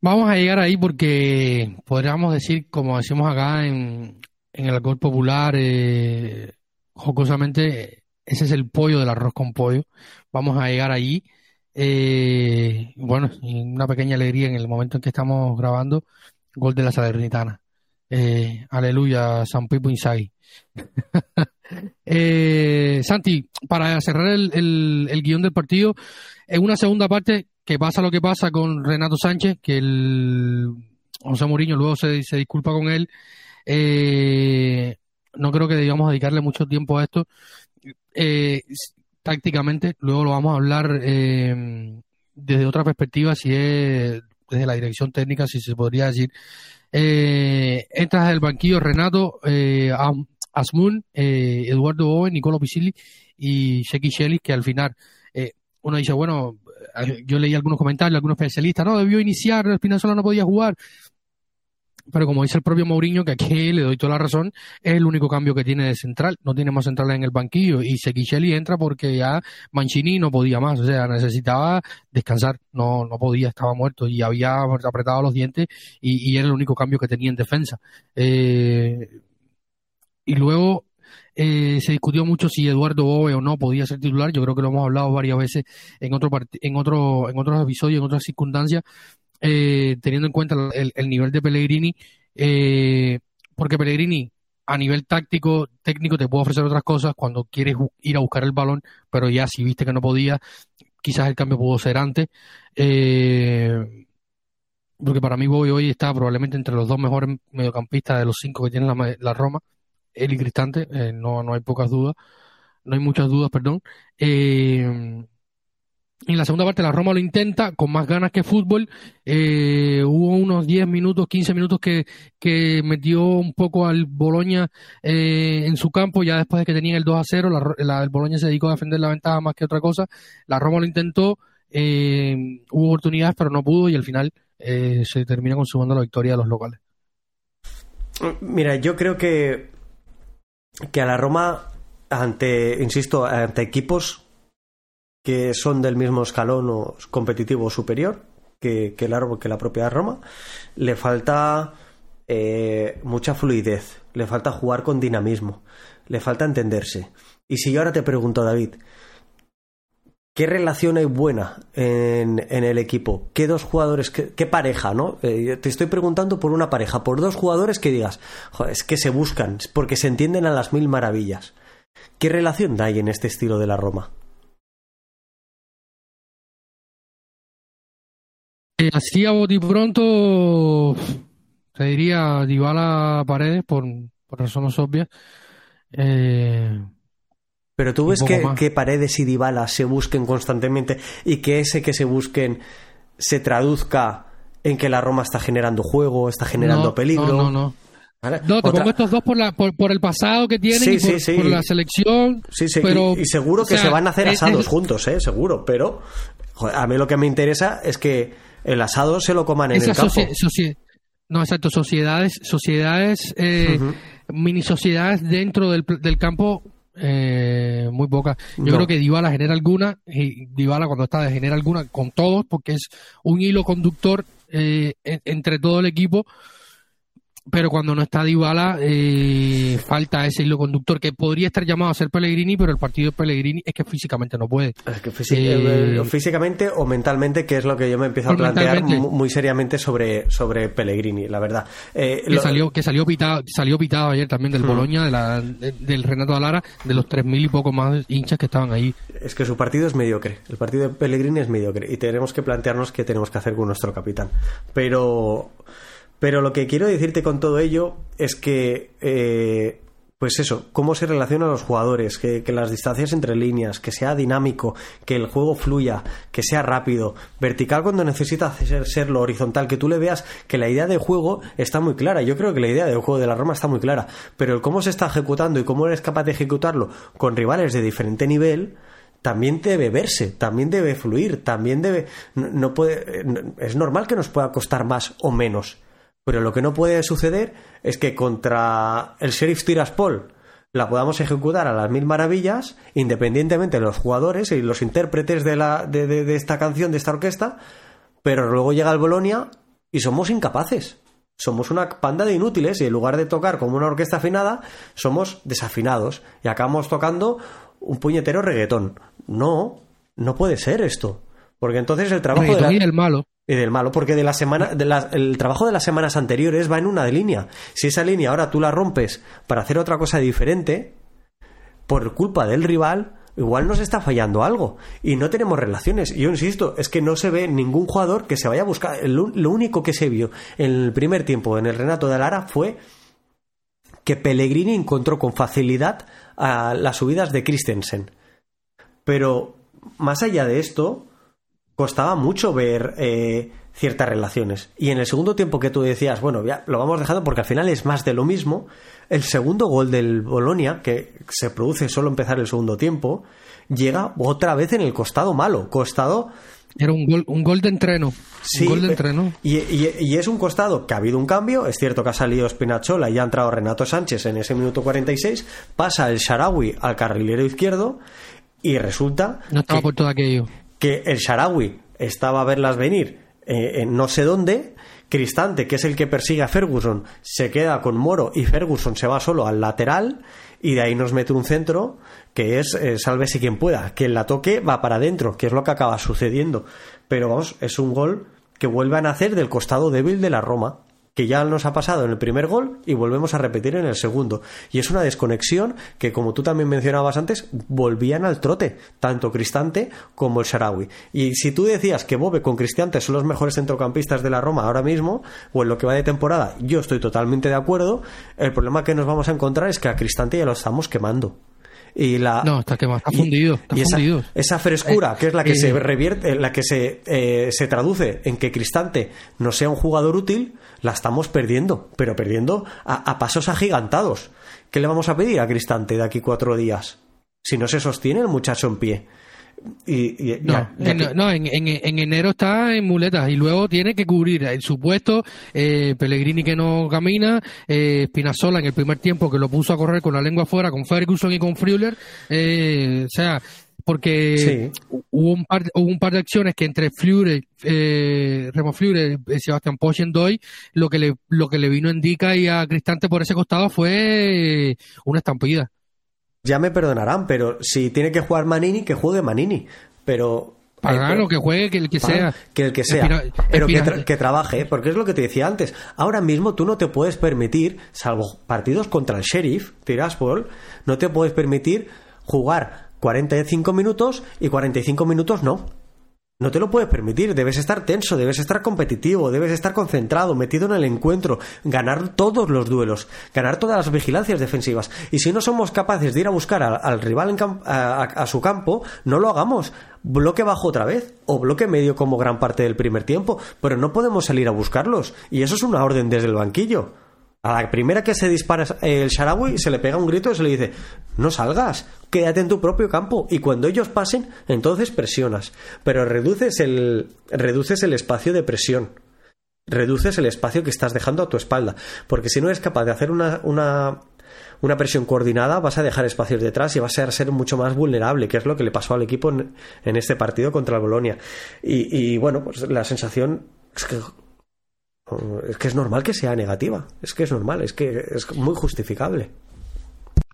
Vamos a llegar ahí porque podríamos decir, como decimos acá en, en el alcohol popular, eh, jocosamente, ese es el pollo del arroz con pollo. Vamos a llegar allí. Eh, bueno, una pequeña alegría en el momento en que estamos grabando, gol de la Salernitana. Eh, aleluya, San Pipo Insai. eh, Santi, para cerrar el, el, guion del partido, en una segunda parte que pasa lo que pasa con Renato Sánchez, que el José Mourinho luego se, se disculpa con él. Eh, no creo que debamos dedicarle mucho tiempo a esto. eh, tácticamente, luego lo vamos a hablar eh, desde otra perspectiva, si es desde la dirección técnica, si se podría decir. Eh, entras del banquillo Renato, eh, Asmun, eh, Eduardo Owen, Nicolo Pisilli y Sheki Shelley, que al final eh, uno dice, bueno, eh, yo leí algunos comentarios, algunos especialistas, no, debió iniciar, Espinazola no podía jugar. Pero como dice el propio Mourinho, que aquí le doy toda la razón, es el único cambio que tiene de central. No tiene más centrales en el banquillo. Y Sequichelli entra porque ya Mancini no podía más. O sea, necesitaba descansar. No, no podía, estaba muerto. Y había apretado los dientes y, y era el único cambio que tenía en defensa. Eh, y luego eh, se discutió mucho si Eduardo Boe o no podía ser titular. Yo creo que lo hemos hablado varias veces en otro en otro en otros episodios, en otras circunstancias, eh, teniendo en cuenta el, el nivel de Pellegrini, eh, porque Pellegrini a nivel táctico, técnico te puede ofrecer otras cosas cuando quieres ir a buscar el balón, pero ya si viste que no podía, quizás el cambio pudo ser antes. Eh, porque para mí Boy hoy está probablemente entre los dos mejores mediocampistas de los cinco que tiene la, la Roma él y Cristante, eh, no, no hay pocas dudas, no hay muchas dudas, perdón. Eh, en la segunda parte la Roma lo intenta con más ganas que fútbol. Eh, hubo unos 10 minutos, 15 minutos que, que metió un poco al Boloña eh, en su campo, ya después de que tenían el 2 a 0, la, la, el Boloña se dedicó a defender la ventaja más que otra cosa. La Roma lo intentó, eh, hubo oportunidades pero no pudo y al final eh, se termina consumando la victoria de los locales. Mira, yo creo que que a la Roma, ante, insisto, ante equipos que son del mismo escalón o competitivo superior que, la, que la propia Roma, le falta eh, mucha fluidez, le falta jugar con dinamismo, le falta entenderse. Y si yo ahora te pregunto, David, ¿Qué relación hay buena en, el equipo? ¿Qué dos jugadores, qué, pareja, no? Eh, te estoy preguntando por una pareja, por dos jugadores que digas, es que se buscan, porque se entienden a las mil maravillas. ¿Qué relación hay en este estilo de la Roma? Eh, así a bote pronto, te diría Dybala Paredes, por, por razones obvias. Eh, pero tú ves que, que, Paredes y Dybala se busquen constantemente y que ese que se busquen se traduzca en que la Roma está generando juego, está generando no, peligro. No, no, no. ¿Vale? No, te Otra... pongo estos dos por, la, por, por, el pasado que tienen sí, y por, sí, sí. por, la selección. Sí, sí, pero, y, y seguro que o sea, se van a hacer asados es, juntos, ¿eh? Seguro, pero joder, a mí lo que me interesa es que el asado se lo coman en el campo. no, exacto, sociedades, sociedades, eh, uh -huh. mini sociedades dentro del, del campo eh, muy pocas. Yo no. creo que Dybala genera alguna y Dybala cuando está genera alguna con todos porque es un hilo conductor eh, entre todo el equipo pero cuando no está Dybala eh, falta ese hilo conductor que podría estar llamado a ser Pellegrini, pero el partido de Pellegrini es que físicamente no puede. Es que eh, eh, físicamente o mentalmente, que es lo que yo me empiezo a plantear muy seriamente sobre, sobre Pellegrini, la verdad. Eh, que, lo... salió, que salió pitado salió pitado ayer también del hmm. Boloña, de la, de, del Renato Alara, de los tres mil y poco más hinchas que estaban ahí. Es que su partido es mediocre, el partido de Pellegrini es mediocre y tenemos que plantearnos qué tenemos que hacer con nuestro capitán. Pero pero lo que quiero decirte con todo ello es que, eh, pues eso, cómo se relacionan los jugadores, que, las distancias entre líneas, que sea dinámico, que el juego fluya, que sea rápido, vertical cuando necesita ser, serlo, horizontal, que tú le veas que la idea de juego está muy clara. Yo creo que la idea del juego de la Roma está muy clara, pero el cómo se está ejecutando y cómo eres capaz de ejecutarlo con rivales de diferente nivel, también debe verse, también debe fluir, también debe. No, puede. No, es normal que nos pueda costar más o menos pero lo que no puede suceder es que contra el Sheriff Tiraspol la podamos ejecutar a las mil maravillas, independientemente de los jugadores y los intérpretes de, la, de, de, de esta canción, de esta orquesta, pero luego llega el Bolonia y somos incapaces. Somos una panda de inútiles y en lugar de tocar como una orquesta afinada, somos desafinados y acabamos tocando un puñetero reggaetón. No, no puede ser esto. Porque entonces el trabajo de la... el malo. Y del malo, porque de la semana, el trabajo de las semanas anteriores va en una línea. Si esa línea ahora tú la rompes para hacer otra cosa diferente, por culpa del rival, igual nos está fallando algo. Y no tenemos relaciones. Yo insisto, es que no se ve ningún jugador que se vaya a buscar. Lo único que se vio en el primer tiempo en el Renato de Lara fue que Pellegrini encontró con facilidad a las subidas de Christensen. Pero más allá de esto, costaba mucho ver eh, ciertas relaciones. Y en el segundo tiempo que tú decías, bueno, ya lo vamos dejando porque al final es más de lo mismo, el segundo gol del Bolonia, que se produce solo empezar el segundo tiempo, llega otra vez en el costado malo, costado... Era un gol, un gol de entreno. Sí, un gol de entreno. Y, y- y es un costado que ha habido un cambio. Es cierto que ha salido Spinachola y ha entrado Renato Sánchez en ese minuto 46. Pasa el Sharawi al carrilero izquierdo y resulta No estaba que, por todo aquello. Que el Sharawi estaba a verlas venir eh, en no sé dónde. Cristante, que es el que persigue a Ferguson, se queda con Moro y Ferguson se va solo al lateral y de ahí nos mete un centro que es eh, sálvese quien pueda. Quien la toque va para adentro, que es lo que acaba sucediendo. Pero vamos, es un gol que vuelve a nacer del costado débil de la Roma, que ya nos ha pasado en el primer gol y volvemos a repetir en el segundo. Y es una desconexión que, como tú también mencionabas antes, volvían al trote, tanto Cristante como el Sharawi. Y si tú decías que Bobe con Cristante son los mejores centrocampistas de la Roma ahora mismo, o en lo que va de temporada, yo estoy totalmente de acuerdo. El problema que nos vamos a encontrar es que a Cristante ya lo estamos quemando. Y la, No, está quemado, está y- fundido, está y esa, fundido. esa frescura, Eh, que es la que eh, se revierte, la que se, eh, se traduce en que Cristante no sea un jugador útil, la estamos perdiendo, pero perdiendo a, a pasos agigantados. ¿Qué le vamos a pedir a Cristante de aquí cuatro días? Si no se sostiene el muchacho en pie. Y, y- No, en, no, en, en- en enero está en muletas y luego tiene que cubrir el supuesto eh, Pellegrini que no camina, eh, Spinazzola en el primer tiempo que lo puso a correr con la lengua afuera con Ferguson y con Früller, eh, o sea, porque Sí. hubo, un par, hubo un par de acciones que entre Flure, eh, Remo Flure, eh, Sebastián Pochendoy, lo que le lo que le vino a Indica y a Cristante por ese costado fue una estampida. Ya me perdonarán, pero si tiene que jugar Manini, que juegue Manini. Pero. Para eh, lo que juegue, que el que sea. Que el que sea. Pero que, tra- que trabaje, ¿eh? porque es lo que te decía antes. Ahora mismo tú no te puedes permitir, salvo partidos contra el Sheriff, Tiraspol, no te puedes permitir jugar 45 minutos y 45 minutos no. No te lo puedes permitir, debes estar tenso, debes estar competitivo, debes estar concentrado, metido en el encuentro, ganar todos los duelos, ganar todas las vigilancias defensivas. Y si no somos capaces de ir a buscar al, al rival en a su campo, no lo hagamos. Bloque bajo otra vez, o bloque medio como gran parte del primer tiempo, pero no podemos salir a buscarlos. Y eso es una orden desde el banquillo. A la primera que se dispara el Sharawi se le pega un grito y se le dice no salgas, quédate en tu propio campo y cuando ellos pasen entonces presionas, pero reduces el reduces el espacio de presión. Reduces el espacio que estás dejando a tu espalda, porque si no eres capaz de hacer una, una, una presión coordinada, vas a dejar espacios detrás y vas a ser mucho más vulnerable, que es lo que le pasó al equipo en, en este partido contra el Bolonia. Y, y bueno, pues la sensación es que es normal que sea negativa. Es que es normal, es que es muy justificable.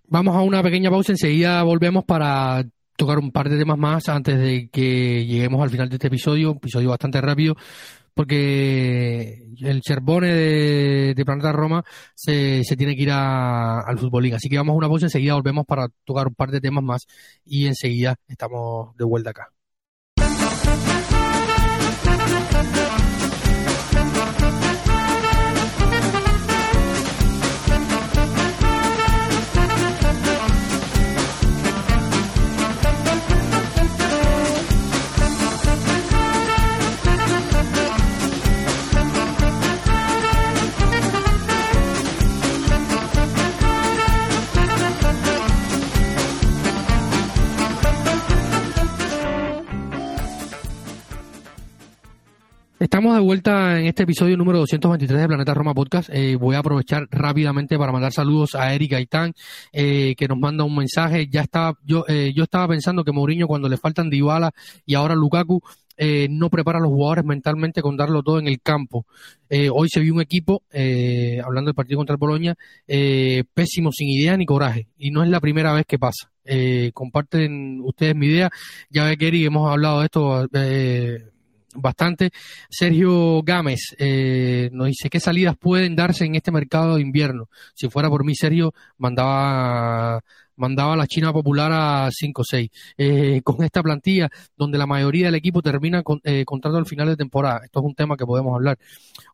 Vamos a una pequeña pausa, enseguida volvemos para tocar un par de temas más antes de que lleguemos al final de este episodio, un episodio bastante rápido, porque el Cherbone de, Planeta Roma se, se tiene que ir al futbolín. Así que vamos a una pausa, enseguida volvemos para tocar un par de temas más y enseguida estamos de vuelta acá. Estamos de vuelta en este episodio número 223 de Planeta Roma Podcast. Eh, voy a aprovechar rápidamente para mandar saludos a Eric Gaitán, eh, que nos manda un mensaje. Ya estaba, yo, eh, yo estaba pensando que Mourinho, cuando le faltan Dybala y ahora Lukaku, eh, no prepara a los jugadores mentalmente con darlo todo en el campo. Eh, hoy se vio un equipo, hablando del partido contra el Boloña, pésimo, sin idea ni coraje. Y no es la primera vez que pasa. Comparten ustedes mi idea. Ya ve que Eric, hemos hablado de esto. Bastante. Sergio Gámez eh, nos dice qué salidas pueden darse en este mercado de invierno. Si fuera por mí, Sergio, mandaba mandaba a la China Popular a 5-6. Eh, con esta plantilla, donde la mayoría del equipo termina con, eh, contrato al final de temporada. Esto es un tema que podemos hablar.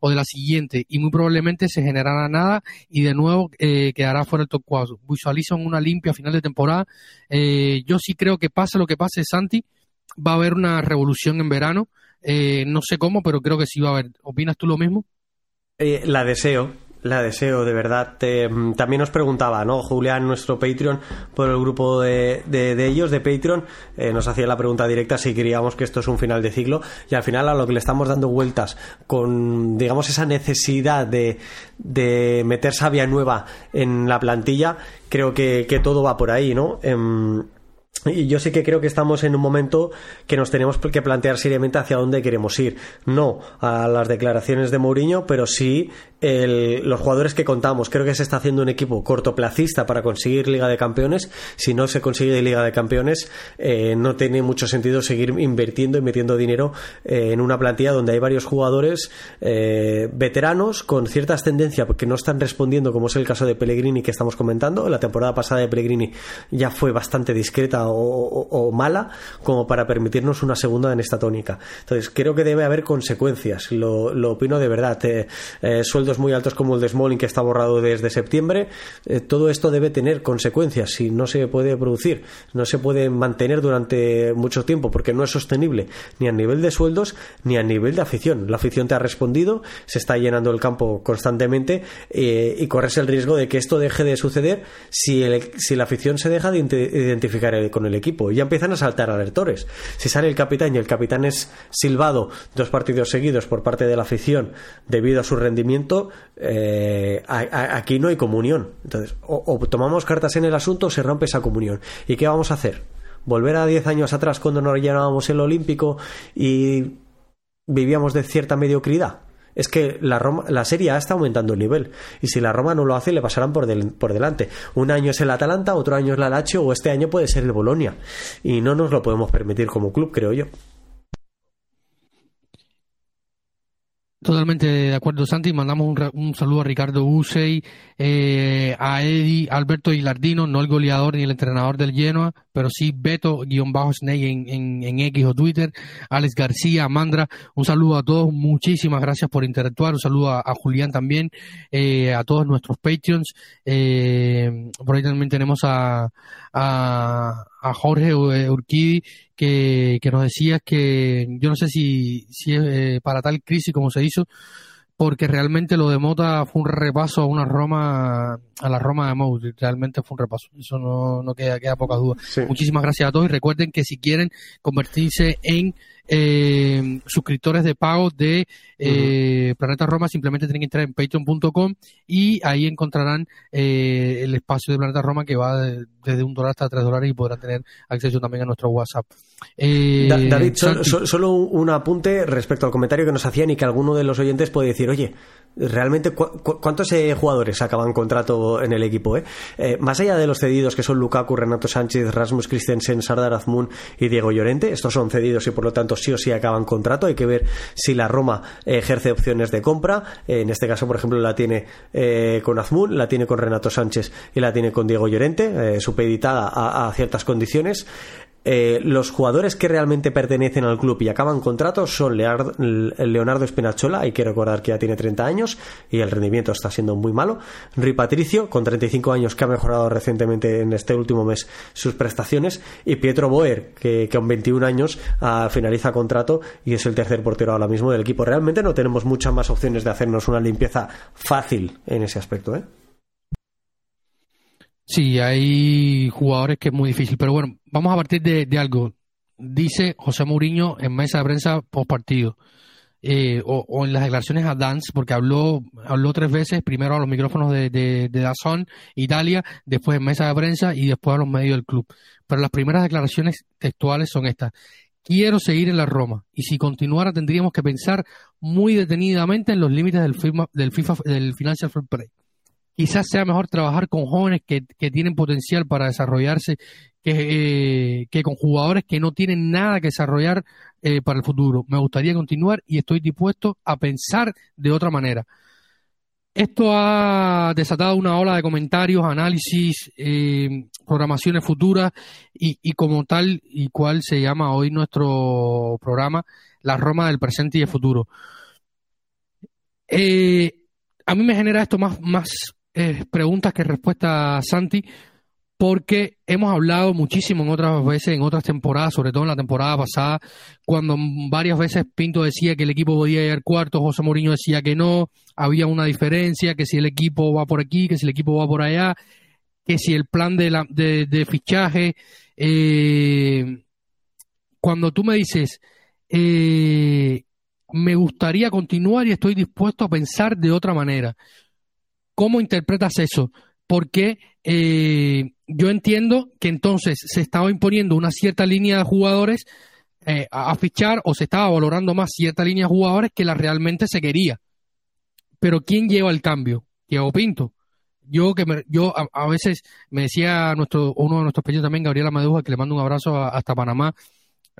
O de la siguiente, y muy probablemente se generará nada y de nuevo eh, quedará fuera el top 4. Visualizan una limpia final de temporada. Eh, yo sí creo que pase lo que pase, Santi, va a haber una revolución en verano. Eh, no sé cómo, pero creo que sí va a haber. ¿Opinas tú lo mismo? Eh, la deseo, la deseo, de verdad. Mm, también nos preguntaba, ¿no? Julián, nuestro Patreon, por el grupo de, de, ellos, de Patreon, eh, nos hacía la pregunta directa si queríamos que esto es un final de ciclo. Y al final, a lo que le estamos dando vueltas con, digamos, esa necesidad de, de meter sabia nueva en la plantilla, creo que, que todo va por ahí, ¿no? Em, y yo sí que creo que estamos en un momento que nos tenemos que plantear seriamente hacia dónde queremos ir. No a las declaraciones de Mourinho, pero sí el, los jugadores que contamos. Creo que se está haciendo un equipo cortoplacista para conseguir Liga de Campeones. Si no se consigue Liga de Campeones, eh, no tiene mucho sentido seguir invirtiendo y metiendo dinero eh, en una plantilla donde hay varios jugadores eh, veteranos con ciertas tendencias porque no están respondiendo, como es el caso de Pellegrini que estamos comentando. La temporada pasada de Pellegrini ya fue bastante discreta o, mala como para permitirnos una segunda en esta tónica. Entonces, creo que debe haber consecuencias. Lo, opino de verdad. Eh, muy altos como el de Smalling que está borrado desde septiembre, eh, todo esto debe tener consecuencias si no se puede producir, no se puede mantener durante mucho tiempo porque no es sostenible ni a nivel de sueldos ni a nivel de afición. La afición te ha respondido, se está llenando el campo constantemente eh, y corres el riesgo de que esto deje de suceder si, el, si la afición se deja de identificar con el equipo. Ya empiezan a saltar alertores. Si sale el capitán y el capitán es silbado dos partidos seguidos por parte de la afición debido a su rendimiento, eh, aquí no hay comunión. Entonces, o, tomamos cartas en el asunto o se rompe esa comunión. ¿Y qué vamos a hacer? ¿Volver a 10 años atrás cuando nos llenábamos el Olímpico y vivíamos de cierta mediocridad? Es que la, Roma, la Serie A está aumentando el nivel. Y si la Roma no lo hace, le pasarán por, por delante. Un año es el Atalanta, otro año es la Lazio o este año puede ser el Bolonia. Y no nos lo podemos permitir como club, creo yo. Totalmente de acuerdo, Santi. Mandamos un, un saludo a Ricardo Usey, eh, a Eddie, Alberto Hilardino, no el goleador ni el entrenador del Genoa, pero sí Beto-Snake en, en, en, X o Twitter, Alex García, Mandra. Un saludo a todos, muchísimas gracias por interactuar. Un saludo a, a Julián también, eh, a todos nuestros Patreons. Eh, por ahí también tenemos a, a, a Jorge Urquidi que, que nos decía que yo no sé si, si es eh, para tal crisis como se hizo, porque realmente lo de Mota fue un repaso a una Roma, a la Roma de Mou, realmente fue un repaso, eso no, no queda, queda poca duda. Sí. Muchísimas gracias a todos y recuerden que si quieren convertirse en eh, suscriptores de pago de eh, uh -huh. Planeta Roma, simplemente tienen que entrar en patreon.com y ahí encontrarán eh, el espacio de Planeta Roma que va de, desde un dólar hasta tres dólares y podrán tener acceso también a nuestro WhatsApp. Eh, da David, so, so, solo un apunte respecto al comentario que nos hacían y que alguno de los oyentes puede decir, oye, realmente cu cu cuántos eh, jugadores acaban contrato en el equipo más allá de los cedidos que son Lukaku, Renato Sánchez, Rasmus Christensen, Sardar Azmoun y Diego Llorente estos son cedidos y por lo tanto sí o sí acaban contrato. Hay que ver si la Roma ejerce opciones de compra. En este caso por ejemplo la tiene con Azmoun la tiene con Renato Sánchez y la tiene con Diego Llorente supeditada a, a ciertas condiciones eh, los jugadores que realmente pertenecen al club y acaban contratos son Leonardo, Spinazzola, hay que recordar que ya tiene 30 años y el rendimiento está siendo muy malo. Rui Patricio, con 35 años, que ha mejorado recientemente en este último mes sus prestaciones. Y Pietro Boer, que, que con 21 años uh, finaliza contrato y es el tercer portero ahora mismo del equipo. Realmente no tenemos muchas más opciones de hacernos una limpieza fácil en ese aspecto. ¿eh? Sí, hay jugadores que es muy difícil, pero bueno, vamos a partir de, algo. Dice José Mourinho en mesa de prensa post partido, eh, o, en las declaraciones a Dance, porque habló, habló tres veces, primero a los micrófonos de, de, de Dazón, Italia, después en mesa de prensa y después a los medios del club. Pero las primeras declaraciones textuales son estas. Quiero seguir en la Roma y si continuara tendríamos que pensar muy detenidamente en los límites del, FIFA, del, FIFA, del Financial Fair Play quizás sea mejor trabajar con jóvenes que, tienen potencial para desarrollarse que, eh, que, con jugadores que no tienen nada que desarrollar eh, para el futuro. Me gustaría continuar y estoy dispuesto a pensar de otra manera. Esto ha desatado una ola de comentarios, análisis, eh, programaciones futuras y, y, como tal y cual se llama hoy nuestro programa, la Roma del presente y el futuro. A mí me genera esto más, más eh, preguntas que respuestas, Santi, porque hemos hablado muchísimo en otras veces, en otras temporadas, sobre todo en la temporada pasada, cuando varias veces Pinto decía que el equipo podía llegar cuarto, José Mourinho decía que no, había una diferencia, que si el equipo va por aquí, que si el equipo va por allá, que si el plan de, la, de, fichaje, eh, cuando tú me dices, eh, me gustaría continuar y estoy dispuesto a pensar de otra manera. ¿Cómo interpretas eso? Porque eh, yo entiendo que entonces se estaba imponiendo una cierta línea de jugadores a, fichar o se estaba valorando más cierta línea de jugadores que la realmente se quería. Pero ¿quién lleva el cambio? Diego Pinto yo que yo a, veces me decía nuestro uno de nuestros pequeños también Gabriela Maduja que le mando un abrazo hasta Panamá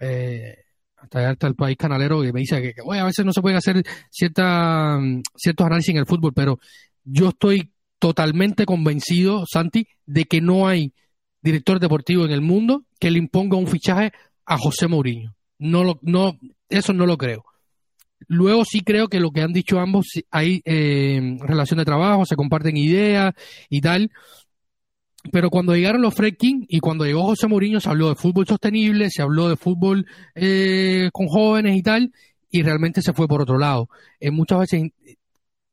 eh, hasta, hasta el país canalero y me dice que, a veces no se pueden hacer cierta, ciertos análisis en el fútbol pero yo estoy totalmente convencido Santi de que no hay director deportivo en el mundo que le imponga un fichaje a José Mourinho no no eso no lo creo Luego sí creo que lo que han dicho ambos, hay eh, relación de trabajo, se comparten ideas y tal. Pero cuando llegaron los Fredkin y cuando llegó José Mourinho se habló de fútbol sostenible, se habló de fútbol eh, con jóvenes y tal, y realmente se fue por otro lado. Eh, muchas veces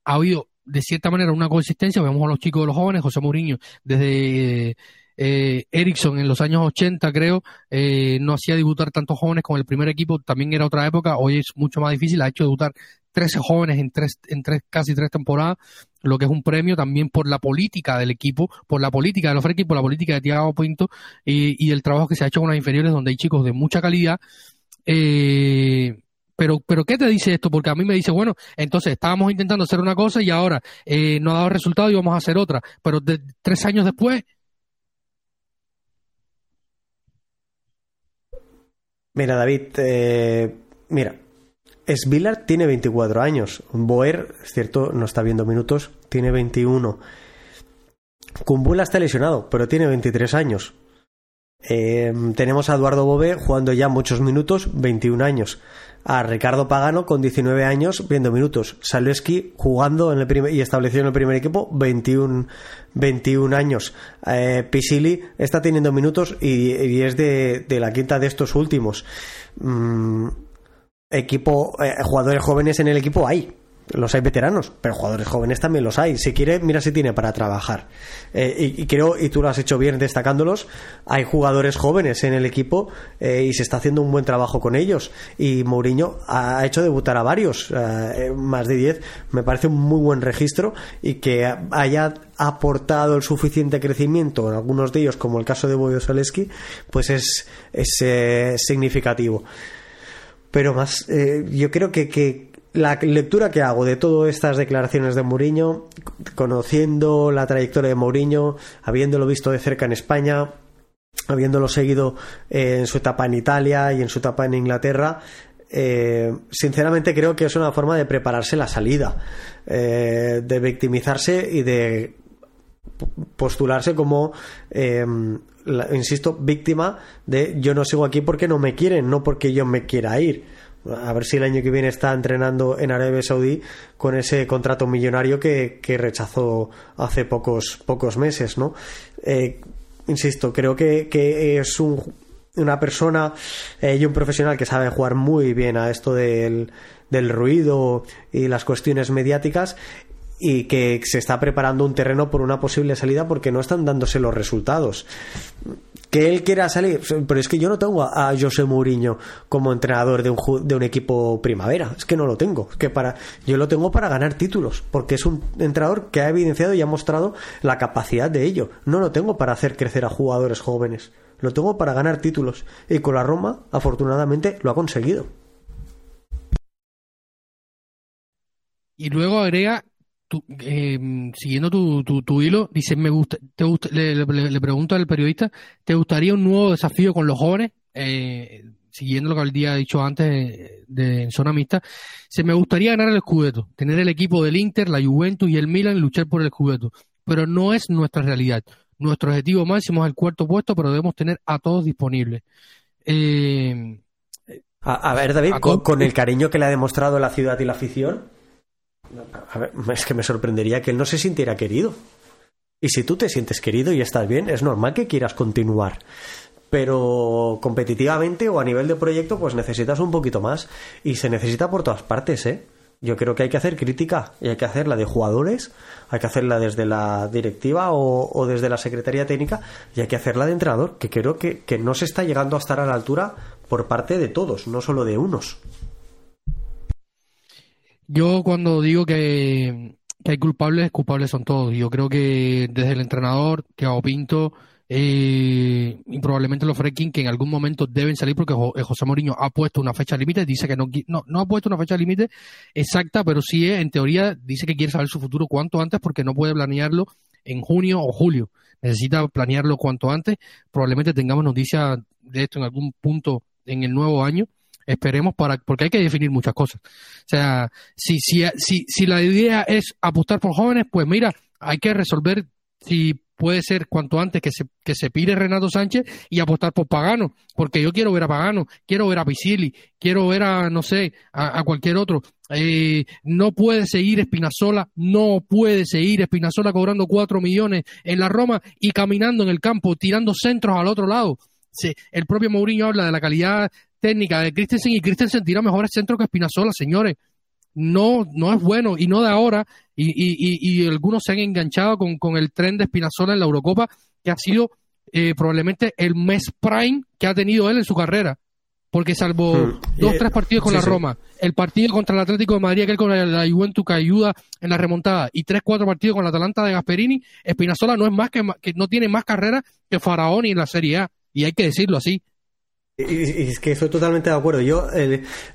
ha habido de cierta manera una consistencia, vemos a los chicos de los jóvenes, José Mourinho desde eh, Ericsson en los años 80, creo, eh, no hacía debutar tantos jóvenes con el primer equipo, también era otra época, hoy es mucho más difícil, ha hecho debutar 13 jóvenes en tres, en tres, casi tres temporadas, lo que es un premio también por la política del equipo, por la política de los equipos, por la política de Tiago Pinto y, y el trabajo que se ha hecho con las inferiores donde hay chicos de mucha calidad. Eh, pero, pero ¿qué te dice esto? Porque a mí me dice, bueno, entonces estábamos intentando hacer una cosa y ahora eh, no ha dado resultado y vamos a hacer otra. Pero tres años después Mira, David, eh, mira, Svillar tiene 24 años. Boer, es cierto, no está viendo minutos, tiene 21. Kumbula está lesionado, pero tiene 23 años. Eh, tenemos a Eduardo Bové jugando ya muchos minutos, 21 años a Ricardo Pagano con 19 años viendo minutos. Saleski jugando en el primer, y establecido en el primer equipo 21, 21 años. Eh, Pisili está teniendo minutos y, es de, la quinta de estos últimos. Mm, equipo, eh, jugadores jóvenes en el equipo hay los hay veteranos, pero jugadores jóvenes también los hay. Si quiere, mira si tiene para trabajar. Eh, y, creo, y tú lo has hecho bien destacándolos, hay jugadores jóvenes en el equipo eh, y se está haciendo un buen trabajo con ellos. Y Mourinho ha hecho debutar a varios, eh, más de 10. Me parece un muy buen registro y que haya aportado el suficiente crecimiento en algunos de ellos, como el caso de Boyo Saleski, pues es, es significativo. Pero más, yo creo que, que la lectura que hago de todas estas declaraciones de Mourinho, conociendo la trayectoria de Mourinho, habiéndolo visto de cerca en España, habiéndolo seguido eh, en su etapa en Italia y en su etapa en Inglaterra, eh, sinceramente creo que es una forma de prepararse la salida, eh, de victimizarse y de postularse como, insisto, víctima de yo no sigo aquí porque no me quieren, no porque yo me quiera ir a ver si el año que viene está entrenando en Arabia Saudí con ese contrato millonario que, rechazó hace pocos, pocos meses, ¿no? Eh, insisto, creo que, es una persona eh, y un profesional que sabe jugar muy bien a esto del, del ruido y las cuestiones mediáticas y que se está preparando un terreno por una posible salida porque no están dándose los resultados. Que él quiera salir, pero es que yo no tengo a José Mourinho como entrenador de un, de un equipo primavera, es que no lo tengo, que para yo lo tengo para ganar títulos, porque es un entrenador que ha evidenciado y ha mostrado la capacidad de ello. No lo tengo para hacer crecer a jugadores jóvenes, lo tengo para ganar títulos y con la Roma afortunadamente lo ha conseguido. Y luego agrega eh, siguiendo tu, tu, hilo, dice, me gusta, te gusta, le, le, pregunto al periodista, ¿te gustaría un nuevo desafío con los jóvenes? Eh, siguiendo lo que el día ha dicho antes de, en zona mixta, se me gustaría ganar el Scudetto, tener el equipo del Inter, la Juventus y el Milan luchar por el Scudetto, pero no es nuestra realidad. Nuestro objetivo máximo es el cuarto puesto, pero debemos tener a todos disponibles. Eh, a, ver, David, con, el cariño que le ha demostrado la ciudad y la afición, es que me sorprendería que él no se sintiera querido. Y si tú te sientes querido y estás bien, es normal que quieras continuar. Pero competitivamente o a nivel de proyecto, pues necesitas un poquito más. Y se necesita por todas partes, ¿eh? Yo creo que hay que hacer crítica y hay que hacerla de jugadores, hay que hacerla desde la directiva o, desde la Secretaría Técnica y hay que hacerla de entrenador, que creo que no se está llegando a estar a la altura por parte de todos, no solo de unos. Yo cuando digo que, hay culpables, culpables son todos. Yo creo que desde el entrenador, hago Pinto, eh, y probablemente los Freaking que en algún momento deben salir porque eh, José Mourinho ha puesto una fecha límite, dice que no, no, no ha puesto una fecha límite exacta, pero sí en teoría dice que quiere saber su futuro cuanto antes porque no puede planearlo en junio o julio. Necesita planearlo cuanto antes. Probablemente tengamos noticias de esto en algún punto en el nuevo año. Esperemos para, porque hay que definir muchas cosas. O sea, si, si, si, si la idea es apostar por jóvenes, pues mira, hay que resolver si puede ser cuanto antes que se, que se pide Renato Sánchez y apostar por Pagano, porque yo quiero ver a Pagano, quiero ver a Pisili, quiero ver a, no sé, a, cualquier otro. Eh, no puede seguir Espinazola, no puede seguir Espinazola cobrando cuatro millones en la Roma y caminando en el campo, tirando centros al otro lado el propio Mourinho habla de la calidad técnica de Christensen y Christensen tira mejores centros que Espinazola, señores. No, no es bueno y no de ahora. Y, y, y, algunos se han enganchado con, con, el tren de Espinazola en la Eurocopa, que ha sido eh, probablemente el mes prime que ha tenido él en su carrera. Porque salvo hmm. dos, tres partidos con la Roma, el partido contra el Atlético de Madrid, aquel con la, Juventus que ayuda en la remontada, y tres, cuatro partidos con la Atalanta de Gasperini, Espinazola no es más que, que no tiene más carrera que Faraón en la Serie A y hay que decirlo así. Y, es que estoy totalmente de acuerdo. Yo,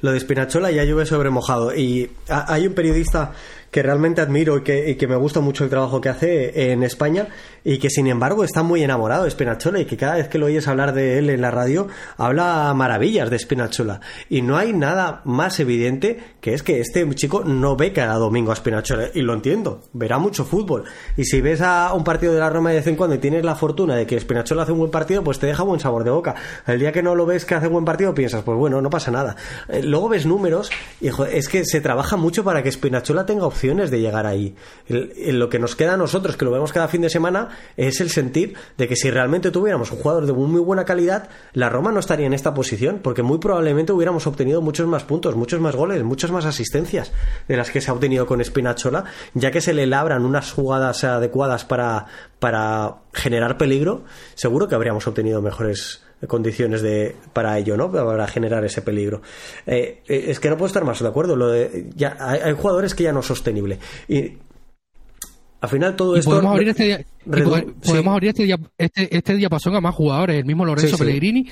lo de Spinachola ya llueve sobre mojado. Y hay un periodista que realmente admiro y que, me gusta mucho el trabajo que hace en España y que sin embargo está muy enamorado de Spinachola y que cada vez que lo oyes hablar de él en la radio habla maravillas de Spinachola y no hay nada más evidente que es que este chico no ve cada domingo a Spinachola y lo entiendo, verá mucho fútbol. Y si ves a un partido de la Roma de vez en cuando y tienes la fortuna de que Spinachola hace un buen partido pues te deja buen sabor de boca. El día que no lo ves que hace un buen partido piensas pues bueno no pasa nada. Eh, luego ves números y es que se trabaja mucho para que Spinachola tenga opción de llegar ahí. lo que nos queda a nosotros, que lo vemos cada fin de semana, es el sentir de que si realmente tuviéramos un jugador de muy buena calidad, la Roma no estaría en esta posición, porque muy probablemente hubiéramos obtenido muchos más puntos, muchos más goles, muchas más asistencias de las que se ha obtenido con Spinachola, ya que se le labran unas jugadas adecuadas para, para generar peligro, seguro que habríamos obtenido mejores condiciones de, para ello, ¿no? Para generar ese peligro. Eh, eh, es que no puedo estar más de acuerdo. Lo de, ya, hay, jugadores que ya no es sostenible. Y al final todo esto. Podemos abrir este, podemos abrir este, este, este, diapasón a más jugadores. El mismo Lorenzo Pellegrini,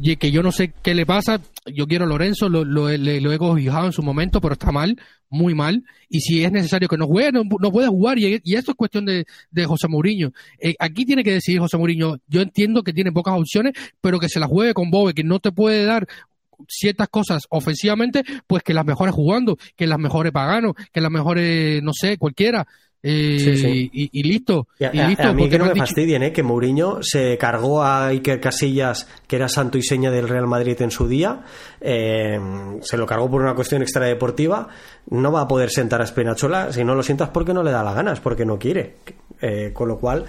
y que yo no sé qué le pasa. Yo quiero a Lorenzo, lo, lo, he cobijado en su momento, pero está mal, muy mal. Y si es necesario que no juegue, no, puede jugar. Y, y, esto es cuestión de, de José Mourinho. Eh, aquí tiene que decidir José Mourinho. Yo entiendo que tiene pocas opciones, pero que se la juegue con Bobe, que no te puede dar ciertas cosas ofensivamente, pues que las mejores jugando, que las mejores pagano, que las mejores, no sé, cualquiera. Eh, y, listo. a, mí que no me fastidien, ¿eh? que Mourinho se cargó a Iker Casillas, que era santo y seña del Real Madrid en su día, eh, se lo cargó por una cuestión extradeportiva, no va a poder sentar a Spinachola, si no lo sientas porque no le da las ganas, porque no quiere. Eh, con lo cual,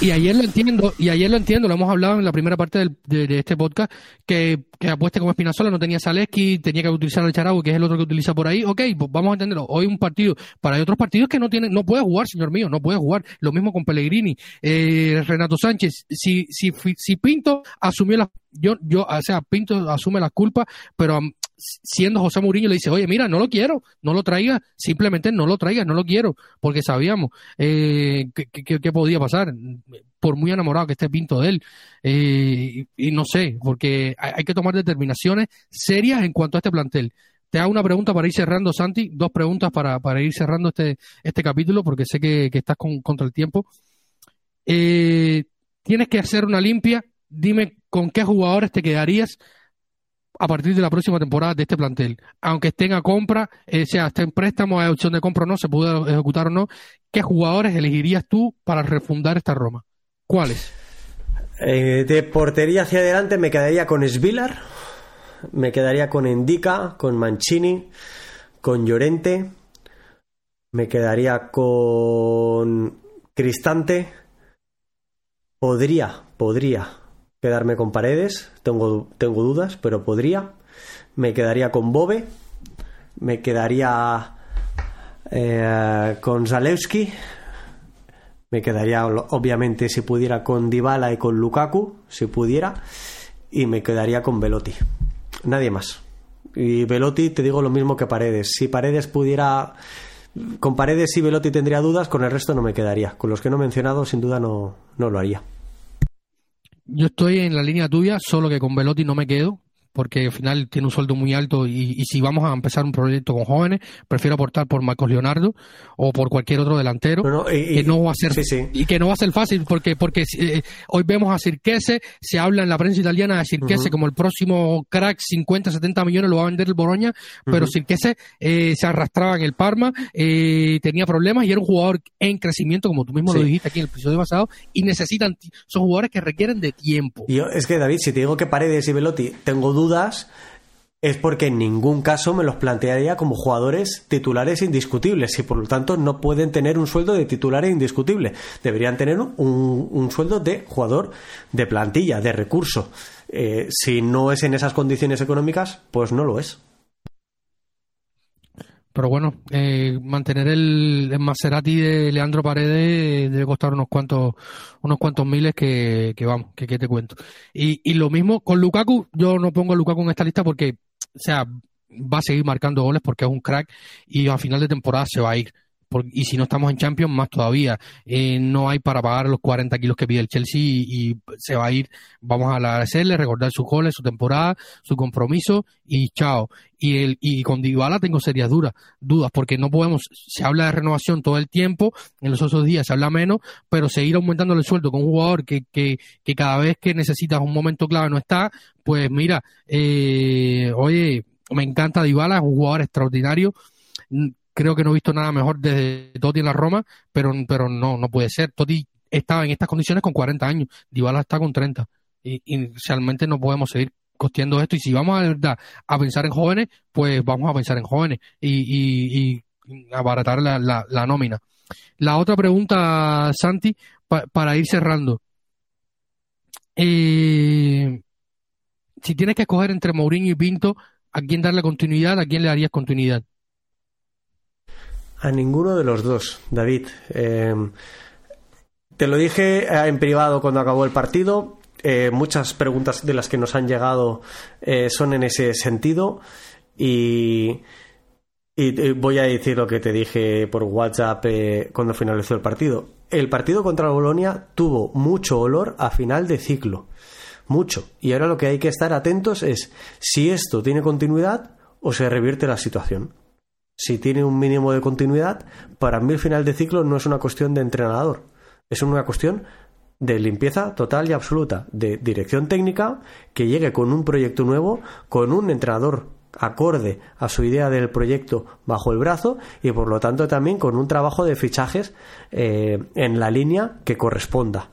y ayer lo entiendo, y ayer lo entiendo, lo hemos hablado en la primera parte de, este podcast, que, que apueste como Espinazola no tenía Saleski, tenía que utilizar el Charau, que es el otro que utiliza por ahí. Ok, pues vamos a entenderlo. Hoy un partido, para hay otros partidos que no tienen, no puede jugar, señor mío, no puede jugar. Lo mismo con Pellegrini, eh, Renato Sánchez. Si, si, si Pinto asumió la, yo, yo, o sea, Pinto asume la culpa, pero siendo José Mourinho, le dice, oye, mira, no lo quiero, no lo traiga, simplemente no lo traiga, no lo quiero, porque sabíamos eh, que, podía pasar, por muy enamorado que esté Pinto de él. Eh, y, no sé, porque hay, que tomar determinaciones serias en cuanto a este plantel. te hago una pregunta para ir cerrando, Santi, dos preguntas para, para ir cerrando este, este capítulo, porque sé que, estás con, contra el tiempo. Eh, tienes que hacer una limpia, dime con qué jugadores te quedarías a partir de la próxima temporada de este plantel. Aunque estén a compra, eh, sea, esté en préstamo, hay opción de compra o no, se puede ejecutar o no, ¿qué jugadores elegirías tú para refundar esta Roma? ¿Cuáles? Eh, de portería hacia adelante me quedaría con Svilar, me quedaría con Endica, con Mancini, con Llorente, me quedaría con Cristante, podría, podría quedarme con Paredes, tengo, tengo dudas, pero podría, me quedaría con Bobe, me quedaría eh, con Zalewski, me quedaría obviamente si pudiera con Dybala y con Lukaku, si pudiera, y me quedaría con Velotti. Nadie más. Y Velotti te digo lo mismo que Paredes. Si Paredes pudiera con Paredes y Velotti tendría dudas, con el resto no me quedaría. Con los que no he mencionado, sin duda no, no lo haría. Yo estoy en la línea tuya, solo que con Velotti no me quedo porque al final tiene un sueldo muy alto y, si vamos a empezar un proyecto con jóvenes, prefiero aportar por Marcos Leonardo o por cualquier otro delantero y, que no va a ser y que no va a ser fácil porque porque eh, hoy vemos a Cirquese, se habla en la prensa italiana de Cirquese como el próximo crack 50, 70 millones lo va a vender el Boroña, pero Cirquese eh, se arrastraba en el Parma, eh, tenía problemas y era un jugador en crecimiento como tú mismo lo dijiste aquí en el episodio pasado y necesitan son jugadores que requieren de tiempo. Yo, es que David, si te digo que Paredes y Velotti tengo dudas dudas es porque en ningún caso me los plantearía como jugadores titulares indiscutibles y por lo tanto no pueden tener un sueldo de titular indiscutible. Deberían tener un, sueldo de jugador de plantilla, de recurso. Eh, si no es en esas condiciones económicas, pues no lo es. Pero bueno, eh, mantener el, Maserati de Leandro Paredes debe costar unos cuantos, unos cuantos miles que, vamos, que, te cuento. Y, y lo mismo con Lukaku, yo no pongo a Lukaku en esta lista porque, o sea, va a seguir marcando goles porque es un crack y a final de temporada se va a ir y si no estamos en Champions, más todavía. Eh, no hay para pagar los 40 kilos que pide el Chelsea y, se va a ir. Vamos a agradecerle, recordar sus goles, su temporada, su compromiso y chao. Y, el, y con Dybala tengo serias dudas, dudas, porque no podemos, se habla de renovación todo el tiempo, en los otros días se habla menos, pero seguir aumentando el sueldo con un jugador que, que, que cada vez que necesitas un momento clave no está, pues mira, eh, oye, me encanta Dybala, es un jugador extraordinario creo que no he visto nada mejor desde Totti en la Roma, pero, pero no, no puede ser. Totti estaba en estas condiciones con 40 años, Dybala está con 30. Y, realmente no podemos seguir costeando esto. Y si vamos a verdad a pensar en jóvenes, pues vamos a pensar en jóvenes y, y, abaratar la, la, nómina. La otra pregunta, Santi, para ir cerrando. Eh, si tienes que escoger entre Mourinho y Pinto, ¿a quién darle continuidad? ¿A quién le darías continuidad? A ninguno de los dos, David. Em, te lo dije eh, en privado cuando acabó el partido. Eh, muchas preguntas de las que nos han llegado eh, son en ese sentido. Y, y, voy a decir lo que te dije por WhatsApp cuando finalizó el partido. El partido contra Bolonia tuvo mucho olor a final de ciclo. Mucho. Y ahora lo que hay que estar atentos es si esto tiene continuidad o se revierte la situación si tiene un mínimo de continuidad, para mí el final de ciclo no es una cuestión de entrenador, es una cuestión de limpieza total y absoluta, de dirección técnica, que llegue con un proyecto nuevo, con un entrenador acorde a su idea del proyecto bajo el brazo y por lo tanto también con un trabajo de fichajes eh, en la línea que corresponda.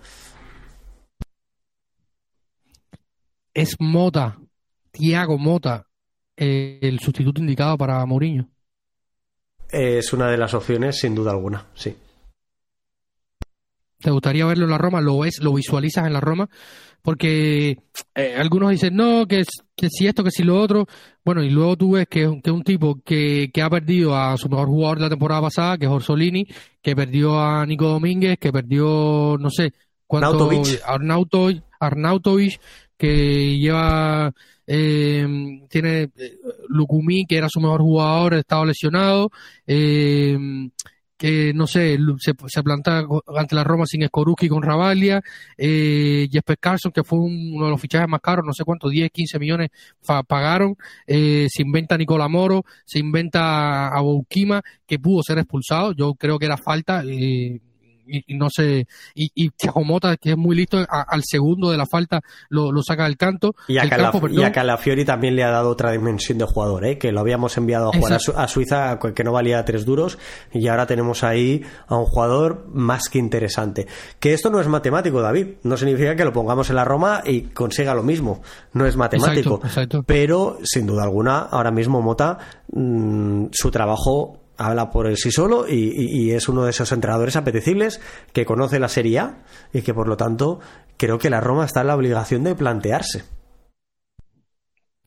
Es Mota, Tiago Mota, el sustituto indicado para Mourinho es una de las opciones, sin duda alguna, sí. ¿Te gustaría verlo en la Roma? ¿Lo ves, lo visualizas en la Roma? Porque eh, algunos dicen, no, que, que si esto, que si lo otro. Bueno, y luego tú ves que, que un tipo que, que ha perdido a su mejor jugador de la temporada pasada, que es Orsolini, que perdió a Nico Domínguez, que perdió, no sé, cuánto... Arnautovic. Arnautovic, que lleva eh, tiene Lukumi, que era su mejor jugador, estaba lesionado, eh, que no sé, se, planta ante la Roma sin Skoruski con Ravalia, eh, Jesper Carson, que fue uno de los fichajes más caros, no sé cuánto, 10, 15 millones pagaron, eh, se inventa Nicola Moro, se inventa a Boukima, que pudo ser expulsado, yo creo que era falta, eh, y, no sé, y, y Mota, que es muy listo, al segundo de la falta lo, saca del canto. Y a, Calafiori también le ha dado otra dimensión de jugador, ¿eh? que lo habíamos enviado a jugar a, Suiza, que no valía tres duros, y ahora tenemos ahí a un jugador más que interesante. Que esto no es matemático, David, no significa que lo pongamos en la Roma y consiga lo mismo, no es matemático, pero sin duda alguna, ahora mismo Mota, mm, su trabajo habla por sí solo y, es uno de esos entrenadores apetecibles que conoce la Serie A y que por lo tanto creo que la Roma está en la obligación de plantearse.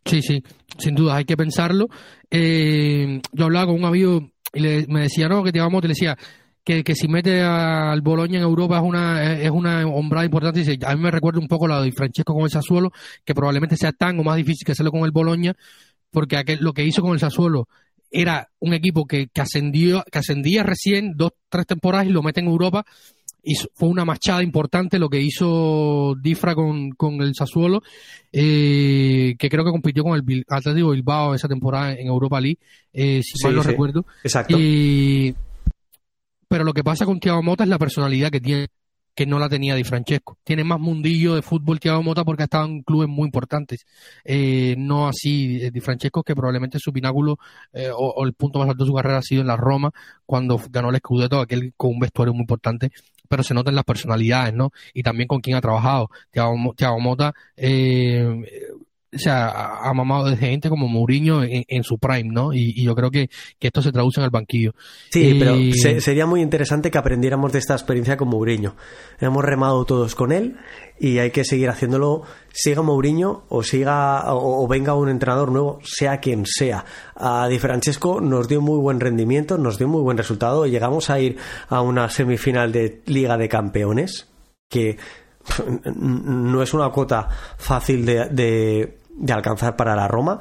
Sí, sí, sin duda hay que pensarlo. Eh, yo hablaba con un amigo y me decía, no, que te vamos, te decía que, que si mete al Boloña en Europa es una es una hombrada importante. A mí me recuerda un poco la de Francesco con el Sassuolo, que probablemente sea tan o más difícil que hacerlo con el Boloña, porque aquel, lo que hizo con el Sassuolo era un equipo que, que, ascendió, que ascendía recién dos, tres temporadas y lo mete en Europa. Y fue una machada importante lo que hizo Difra con, con el Sassuolo, eh, que creo que compitió con el Atlético Bilbao esa temporada en Europa League, eh, si mal no recuerdo. Exacto. pero lo que pasa con Thiago Mota es la personalidad que tiene que no la tenía Di Francesco. Tiene más mundillo de fútbol que Mota porque ha estado en clubes muy importantes. Eh, no así eh, Di Francesco, que probablemente su pináculo eh, o, el punto más alto de su carrera ha sido en la Roma, cuando ganó el Scudetto, aquel con un vestuario muy importante, pero se nota en las personalidades, ¿no? Y también con quién ha trabajado. Thiago, Mota eh, o sea, ha mamado de gente como Mourinho en, su prime, ¿no? Y, yo creo que, esto se traduce en el banquillo. Sí, pero sería muy interesante que aprendiéramos de esta experiencia con Mourinho. Hemos remado todos con él y hay que seguir haciéndolo, siga Mourinho o siga o, venga un entrenador nuevo, sea quien sea. A Di Francesco nos dio muy buen rendimiento, nos dio muy buen resultado. Llegamos a ir a una semifinal de Liga de Campeones que no es una cuota fácil de, de alcanzar para la Roma.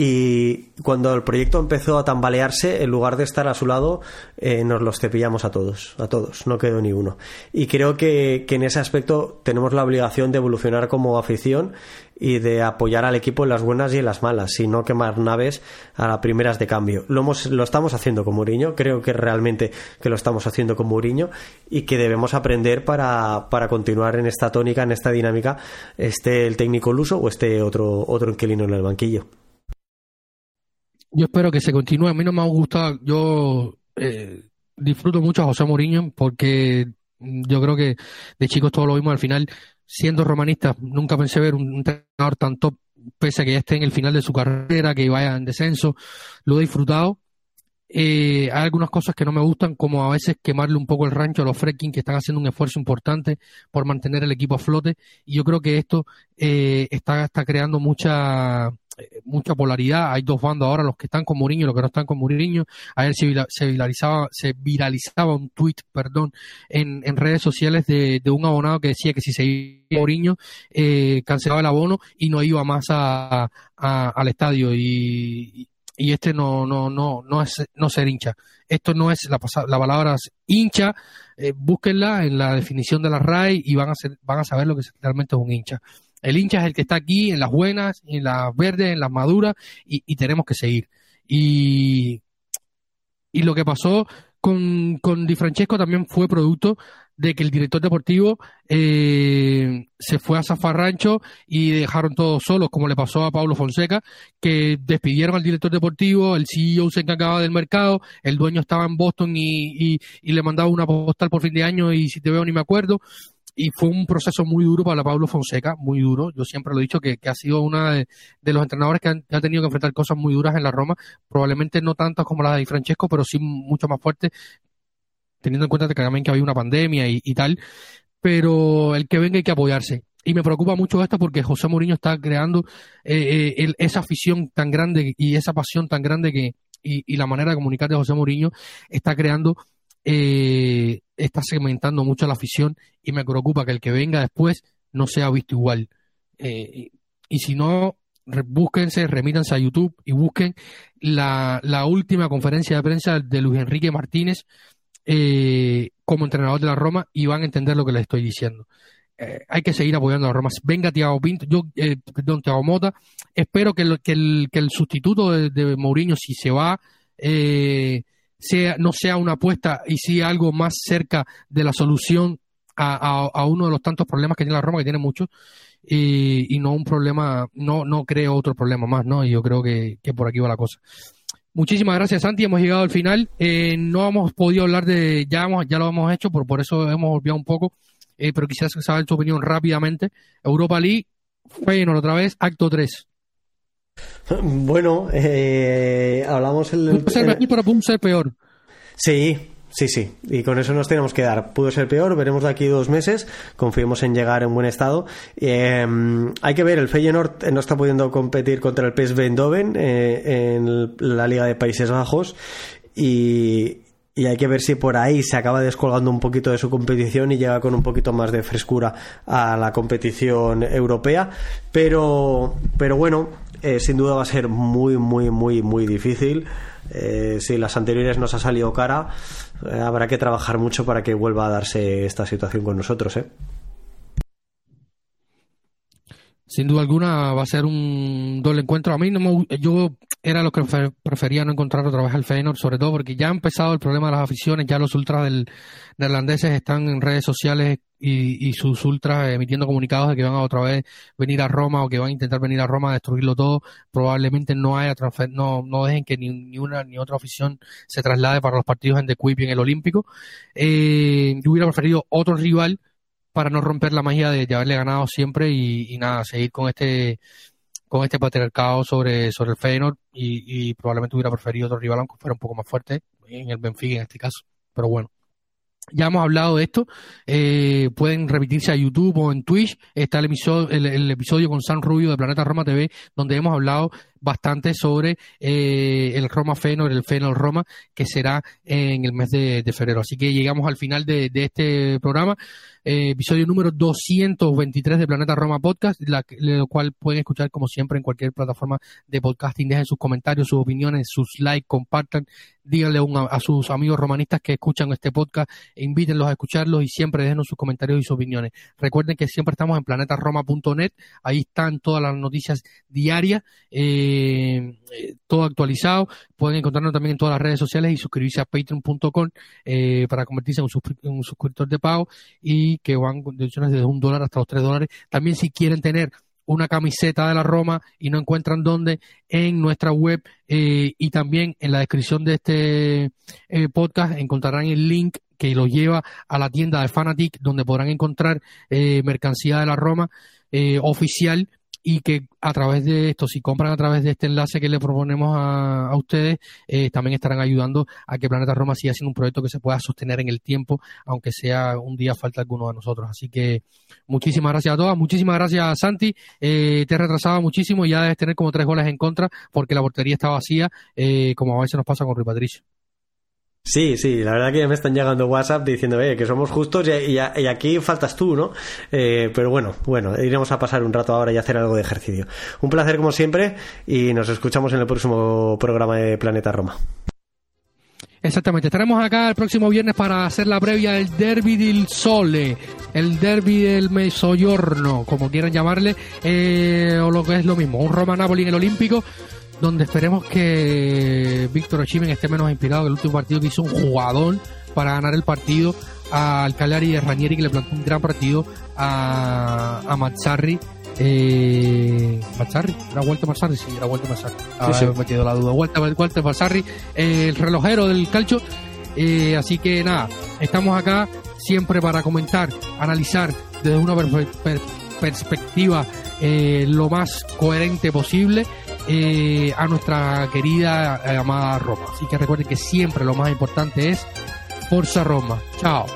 Y cuando el proyecto empezó a tambalearse, en lugar de estar a su lado, eh, nos los cepillamos a todos, a todos, no quedó ni uno. Y creo que, en ese aspecto tenemos la obligación de evolucionar como afición y de apoyar al equipo en las buenas y en las malas, y no quemar naves a las primeras de cambio. Lo, hemos, lo estamos haciendo con Mourinho, creo que realmente que lo estamos haciendo con Mourinho y que debemos aprender para, para continuar en esta tónica, en esta dinámica, esté el técnico luso o esté otro, otro inquilino en el banquillo. Yo espero que se continúe. A mí no me ha gustado. Yo eh, disfruto mucho a José Mourinho porque yo creo que de chicos todo lo vimos al final. Siendo romanista, nunca pensé ver un entrenador tan top, pese a que ya esté en el final de su carrera, que vaya en descenso. Lo he disfrutado. Eh, hay algunas cosas que no me gustan, como a veces quemarle un poco el rancho a los Freaking que están haciendo un esfuerzo importante por mantener el equipo a flote. Y yo creo que esto eh, está, está creando mucha mucha polaridad. Hay dos bandos ahora, los que están con Mourinho y los que no están con Mourinho. Ayer se, se viralizaba, se viralizaba un tweet, perdón, en, redes sociales de, un abonado que decía que si se iba Mourinho, eh, cancelaba el abono y no iba más a, al estadio. Y, y este no, no, no, no es no ser hincha. Esto no es la, la palabra hincha, eh, búsquenla en la definición de la RAI y van a ser, van a saber lo que realmente es un hincha. El hincha es el que está aquí en las buenas, en las verdes, en las maduras y, tenemos que seguir. Y, lo que pasó con, con Di Francesco también fue producto de que el director deportivo eh, se fue a Zafarrancho y dejaron todos solos, como le pasó a Pablo Fonseca, que despidieron al director deportivo, el CEO se encargaba del mercado, el dueño estaba en Boston y, y, y le mandaba una postal por fin de año y si te veo ni me acuerdo y fue un proceso muy duro para Pablo Fonseca, muy duro. Yo siempre lo he dicho que, ha sido uno de, los entrenadores que, ha tenido que enfrentar cosas muy duras en la Roma, probablemente no tantas como las de Francesco, pero sí mucho más fuertes, teniendo en cuenta que también que había una pandemia y, tal. Pero el que venga hay que apoyarse. Y me preocupa mucho esto porque José Mourinho está creando eh, eh, esa afición tan grande y esa pasión tan grande que y, y la manera de comunicar de José Mourinho está creando eh, está segmentando mucho la afición y me preocupa que el que venga después no sea visto igual. Eh, y, si no, búsquense, remítanse a YouTube y busquen la, la última conferencia de prensa de Luis Enrique Martínez eh, como entrenador de la Roma y van a entender lo que les estoy diciendo. Hay que seguir apoyando a la Roma. Venga Thiago Pinto, yo, eh, perdón, Mota, espero que, que, el, que el sustituto de, de, Mourinho, si se va, eh, sea, no sea una apuesta y sí algo más cerca de la solución a, uno de los tantos problemas que tiene la Roma, que tiene muchos, y, no un problema, no, no creo otro problema más, ¿no? Y yo creo que, que por aquí va la cosa. Muchísimas gracias, Santi. Hemos llegado al final. Eh, no hemos podido hablar de, ya, hemos, ya lo hemos hecho, por, por eso hemos olvidado un poco, eh, pero quisiera saber tu opinión rápidamente. Europa League, Feyenoord otra vez, acto 3. Bueno, eh, hablamos el... Puede ser mejor, pero puede ser peor. Sí, Sí, sí, y con eso nos tenemos que dar. Pudo ser peor, veremos de aquí dos meses, confiemos en llegar en buen estado. Eh, hay que ver, el Feyenoord no está pudiendo competir contra el PSV Eindhoven eh, en la Liga de Países Bajos y, y hay que ver si por ahí se acaba descolgando un poquito de su competición y llega con un poquito más de frescura a la competición europea. Pero, pero bueno, eh, sin duda va a ser muy, muy, muy, muy difícil. Eh, si las anteriores nos ha salido cara, eh, habrá que trabajar mucho para que vuelva a darse esta situación con nosotros. ¿eh? Sin duda alguna va a ser un doble encuentro. A mí no me, yo era lo que prefería no encontrar otra vez al Feyenoord, sobre todo porque ya ha empezado el problema de las aficiones, ya los ultras neerlandeses están en redes sociales y, y, sus ultras emitiendo comunicados de que van a otra vez venir a Roma o que van a intentar venir a Roma a destruirlo todo. Probablemente no haya transfer, no, no dejen que ni, ni, una ni otra afición se traslade para los partidos en The Quip y en el Olímpico. Eh, yo hubiera preferido otro rival para no romper la magia de, de haberle ganado siempre y, nada, seguir con este con este patriarcado sobre, sobre el Feyenoord y probablemente hubiera preferido otro rival aunque fuera un poco más fuerte en el Benfica en este caso. Pero bueno. Ya hemos hablado de esto. Eh, pueden remitirse a YouTube o en Twitch. Está el episodio, el, el episodio con San Rubio de Planeta Roma TV, donde hemos hablado bastante sobre eh, el Roma Fenor, el Fenor Roma, que será en el mes de, febrero. Así que llegamos al final de, de este programa, eh, episodio número 223 de Planeta Roma Podcast, la, lo cual pueden escuchar como siempre en cualquier plataforma de podcasting. Dejen sus comentarios, sus opiniones, sus likes, compartan, díganle un, a sus amigos romanistas que escuchan este podcast, e invítenlos a escucharlos y siempre déjenos sus comentarios y sus opiniones. Recuerden que siempre estamos en planetaroma.net, ahí están todas las noticias diarias. Eh, eh, todo actualizado. Pueden encontrarnos también en todas las redes sociales y suscribirse a patreon.com eh, para convertirse en un, en un, suscriptor de pago y que van condiciones desde un dólar hasta los tres dólares. También si quieren tener una camiseta de la Roma y no encuentran dónde en nuestra web eh, y también en la descripción de este podcast encontrarán el link que los lleva a la tienda de Fanatic donde podrán encontrar mercancía de la Roma oficial y que a través de esto, si compran a través de este enlace que le proponemos a, ustedes, eh, también estarán ayudando a que Planeta Roma siga siendo un proyecto que se pueda sostener en el tiempo, aunque sea un día falta alguno de nosotros. Así que muchísimas gracias a todas, muchísimas gracias Santi, eh, te he retrasado muchísimo y ya debes tener como tres goles en contra porque la portería está vacía, eh, como a veces nos pasa con Rui Patricio. Sí, sí, la verdad que ya me están llegando WhatsApp diciendo eh, que somos justos y, y, aquí faltas tú, ¿no? Eh, pero bueno, bueno, iremos a pasar un rato ahora y hacer algo de ejercicio. Un placer como siempre y nos escuchamos en el próximo programa de Planeta Roma. Exactamente, estaremos acá el próximo viernes para hacer la previa del Derby del Sole, el Derby del Mesoyorno, como quieran llamarle, eh, o lo que es lo mismo, un Roma-Napoli en el Olímpico donde esperemos que Víctor Ochimen esté menos inspirado que el último partido que hizo un jugador para ganar el partido al Cagliari de Ranieri que le plantó un gran partido a, a Mazzarri eh, Mazzarri, era Walter Mazzarri, sí, era Walter Mazzarri. Ahora sí, sí. me quedó la duda. Walter, Walter Mazzarri, eh, el relojero del calcio. Eh, así que nada, estamos acá siempre para comentar, analizar desde una per per perspectiva eh, lo más coherente posible eh, a nuestra querida eh, amada Roma. Así que recuerden que siempre lo más importante es Forza Roma. Chao.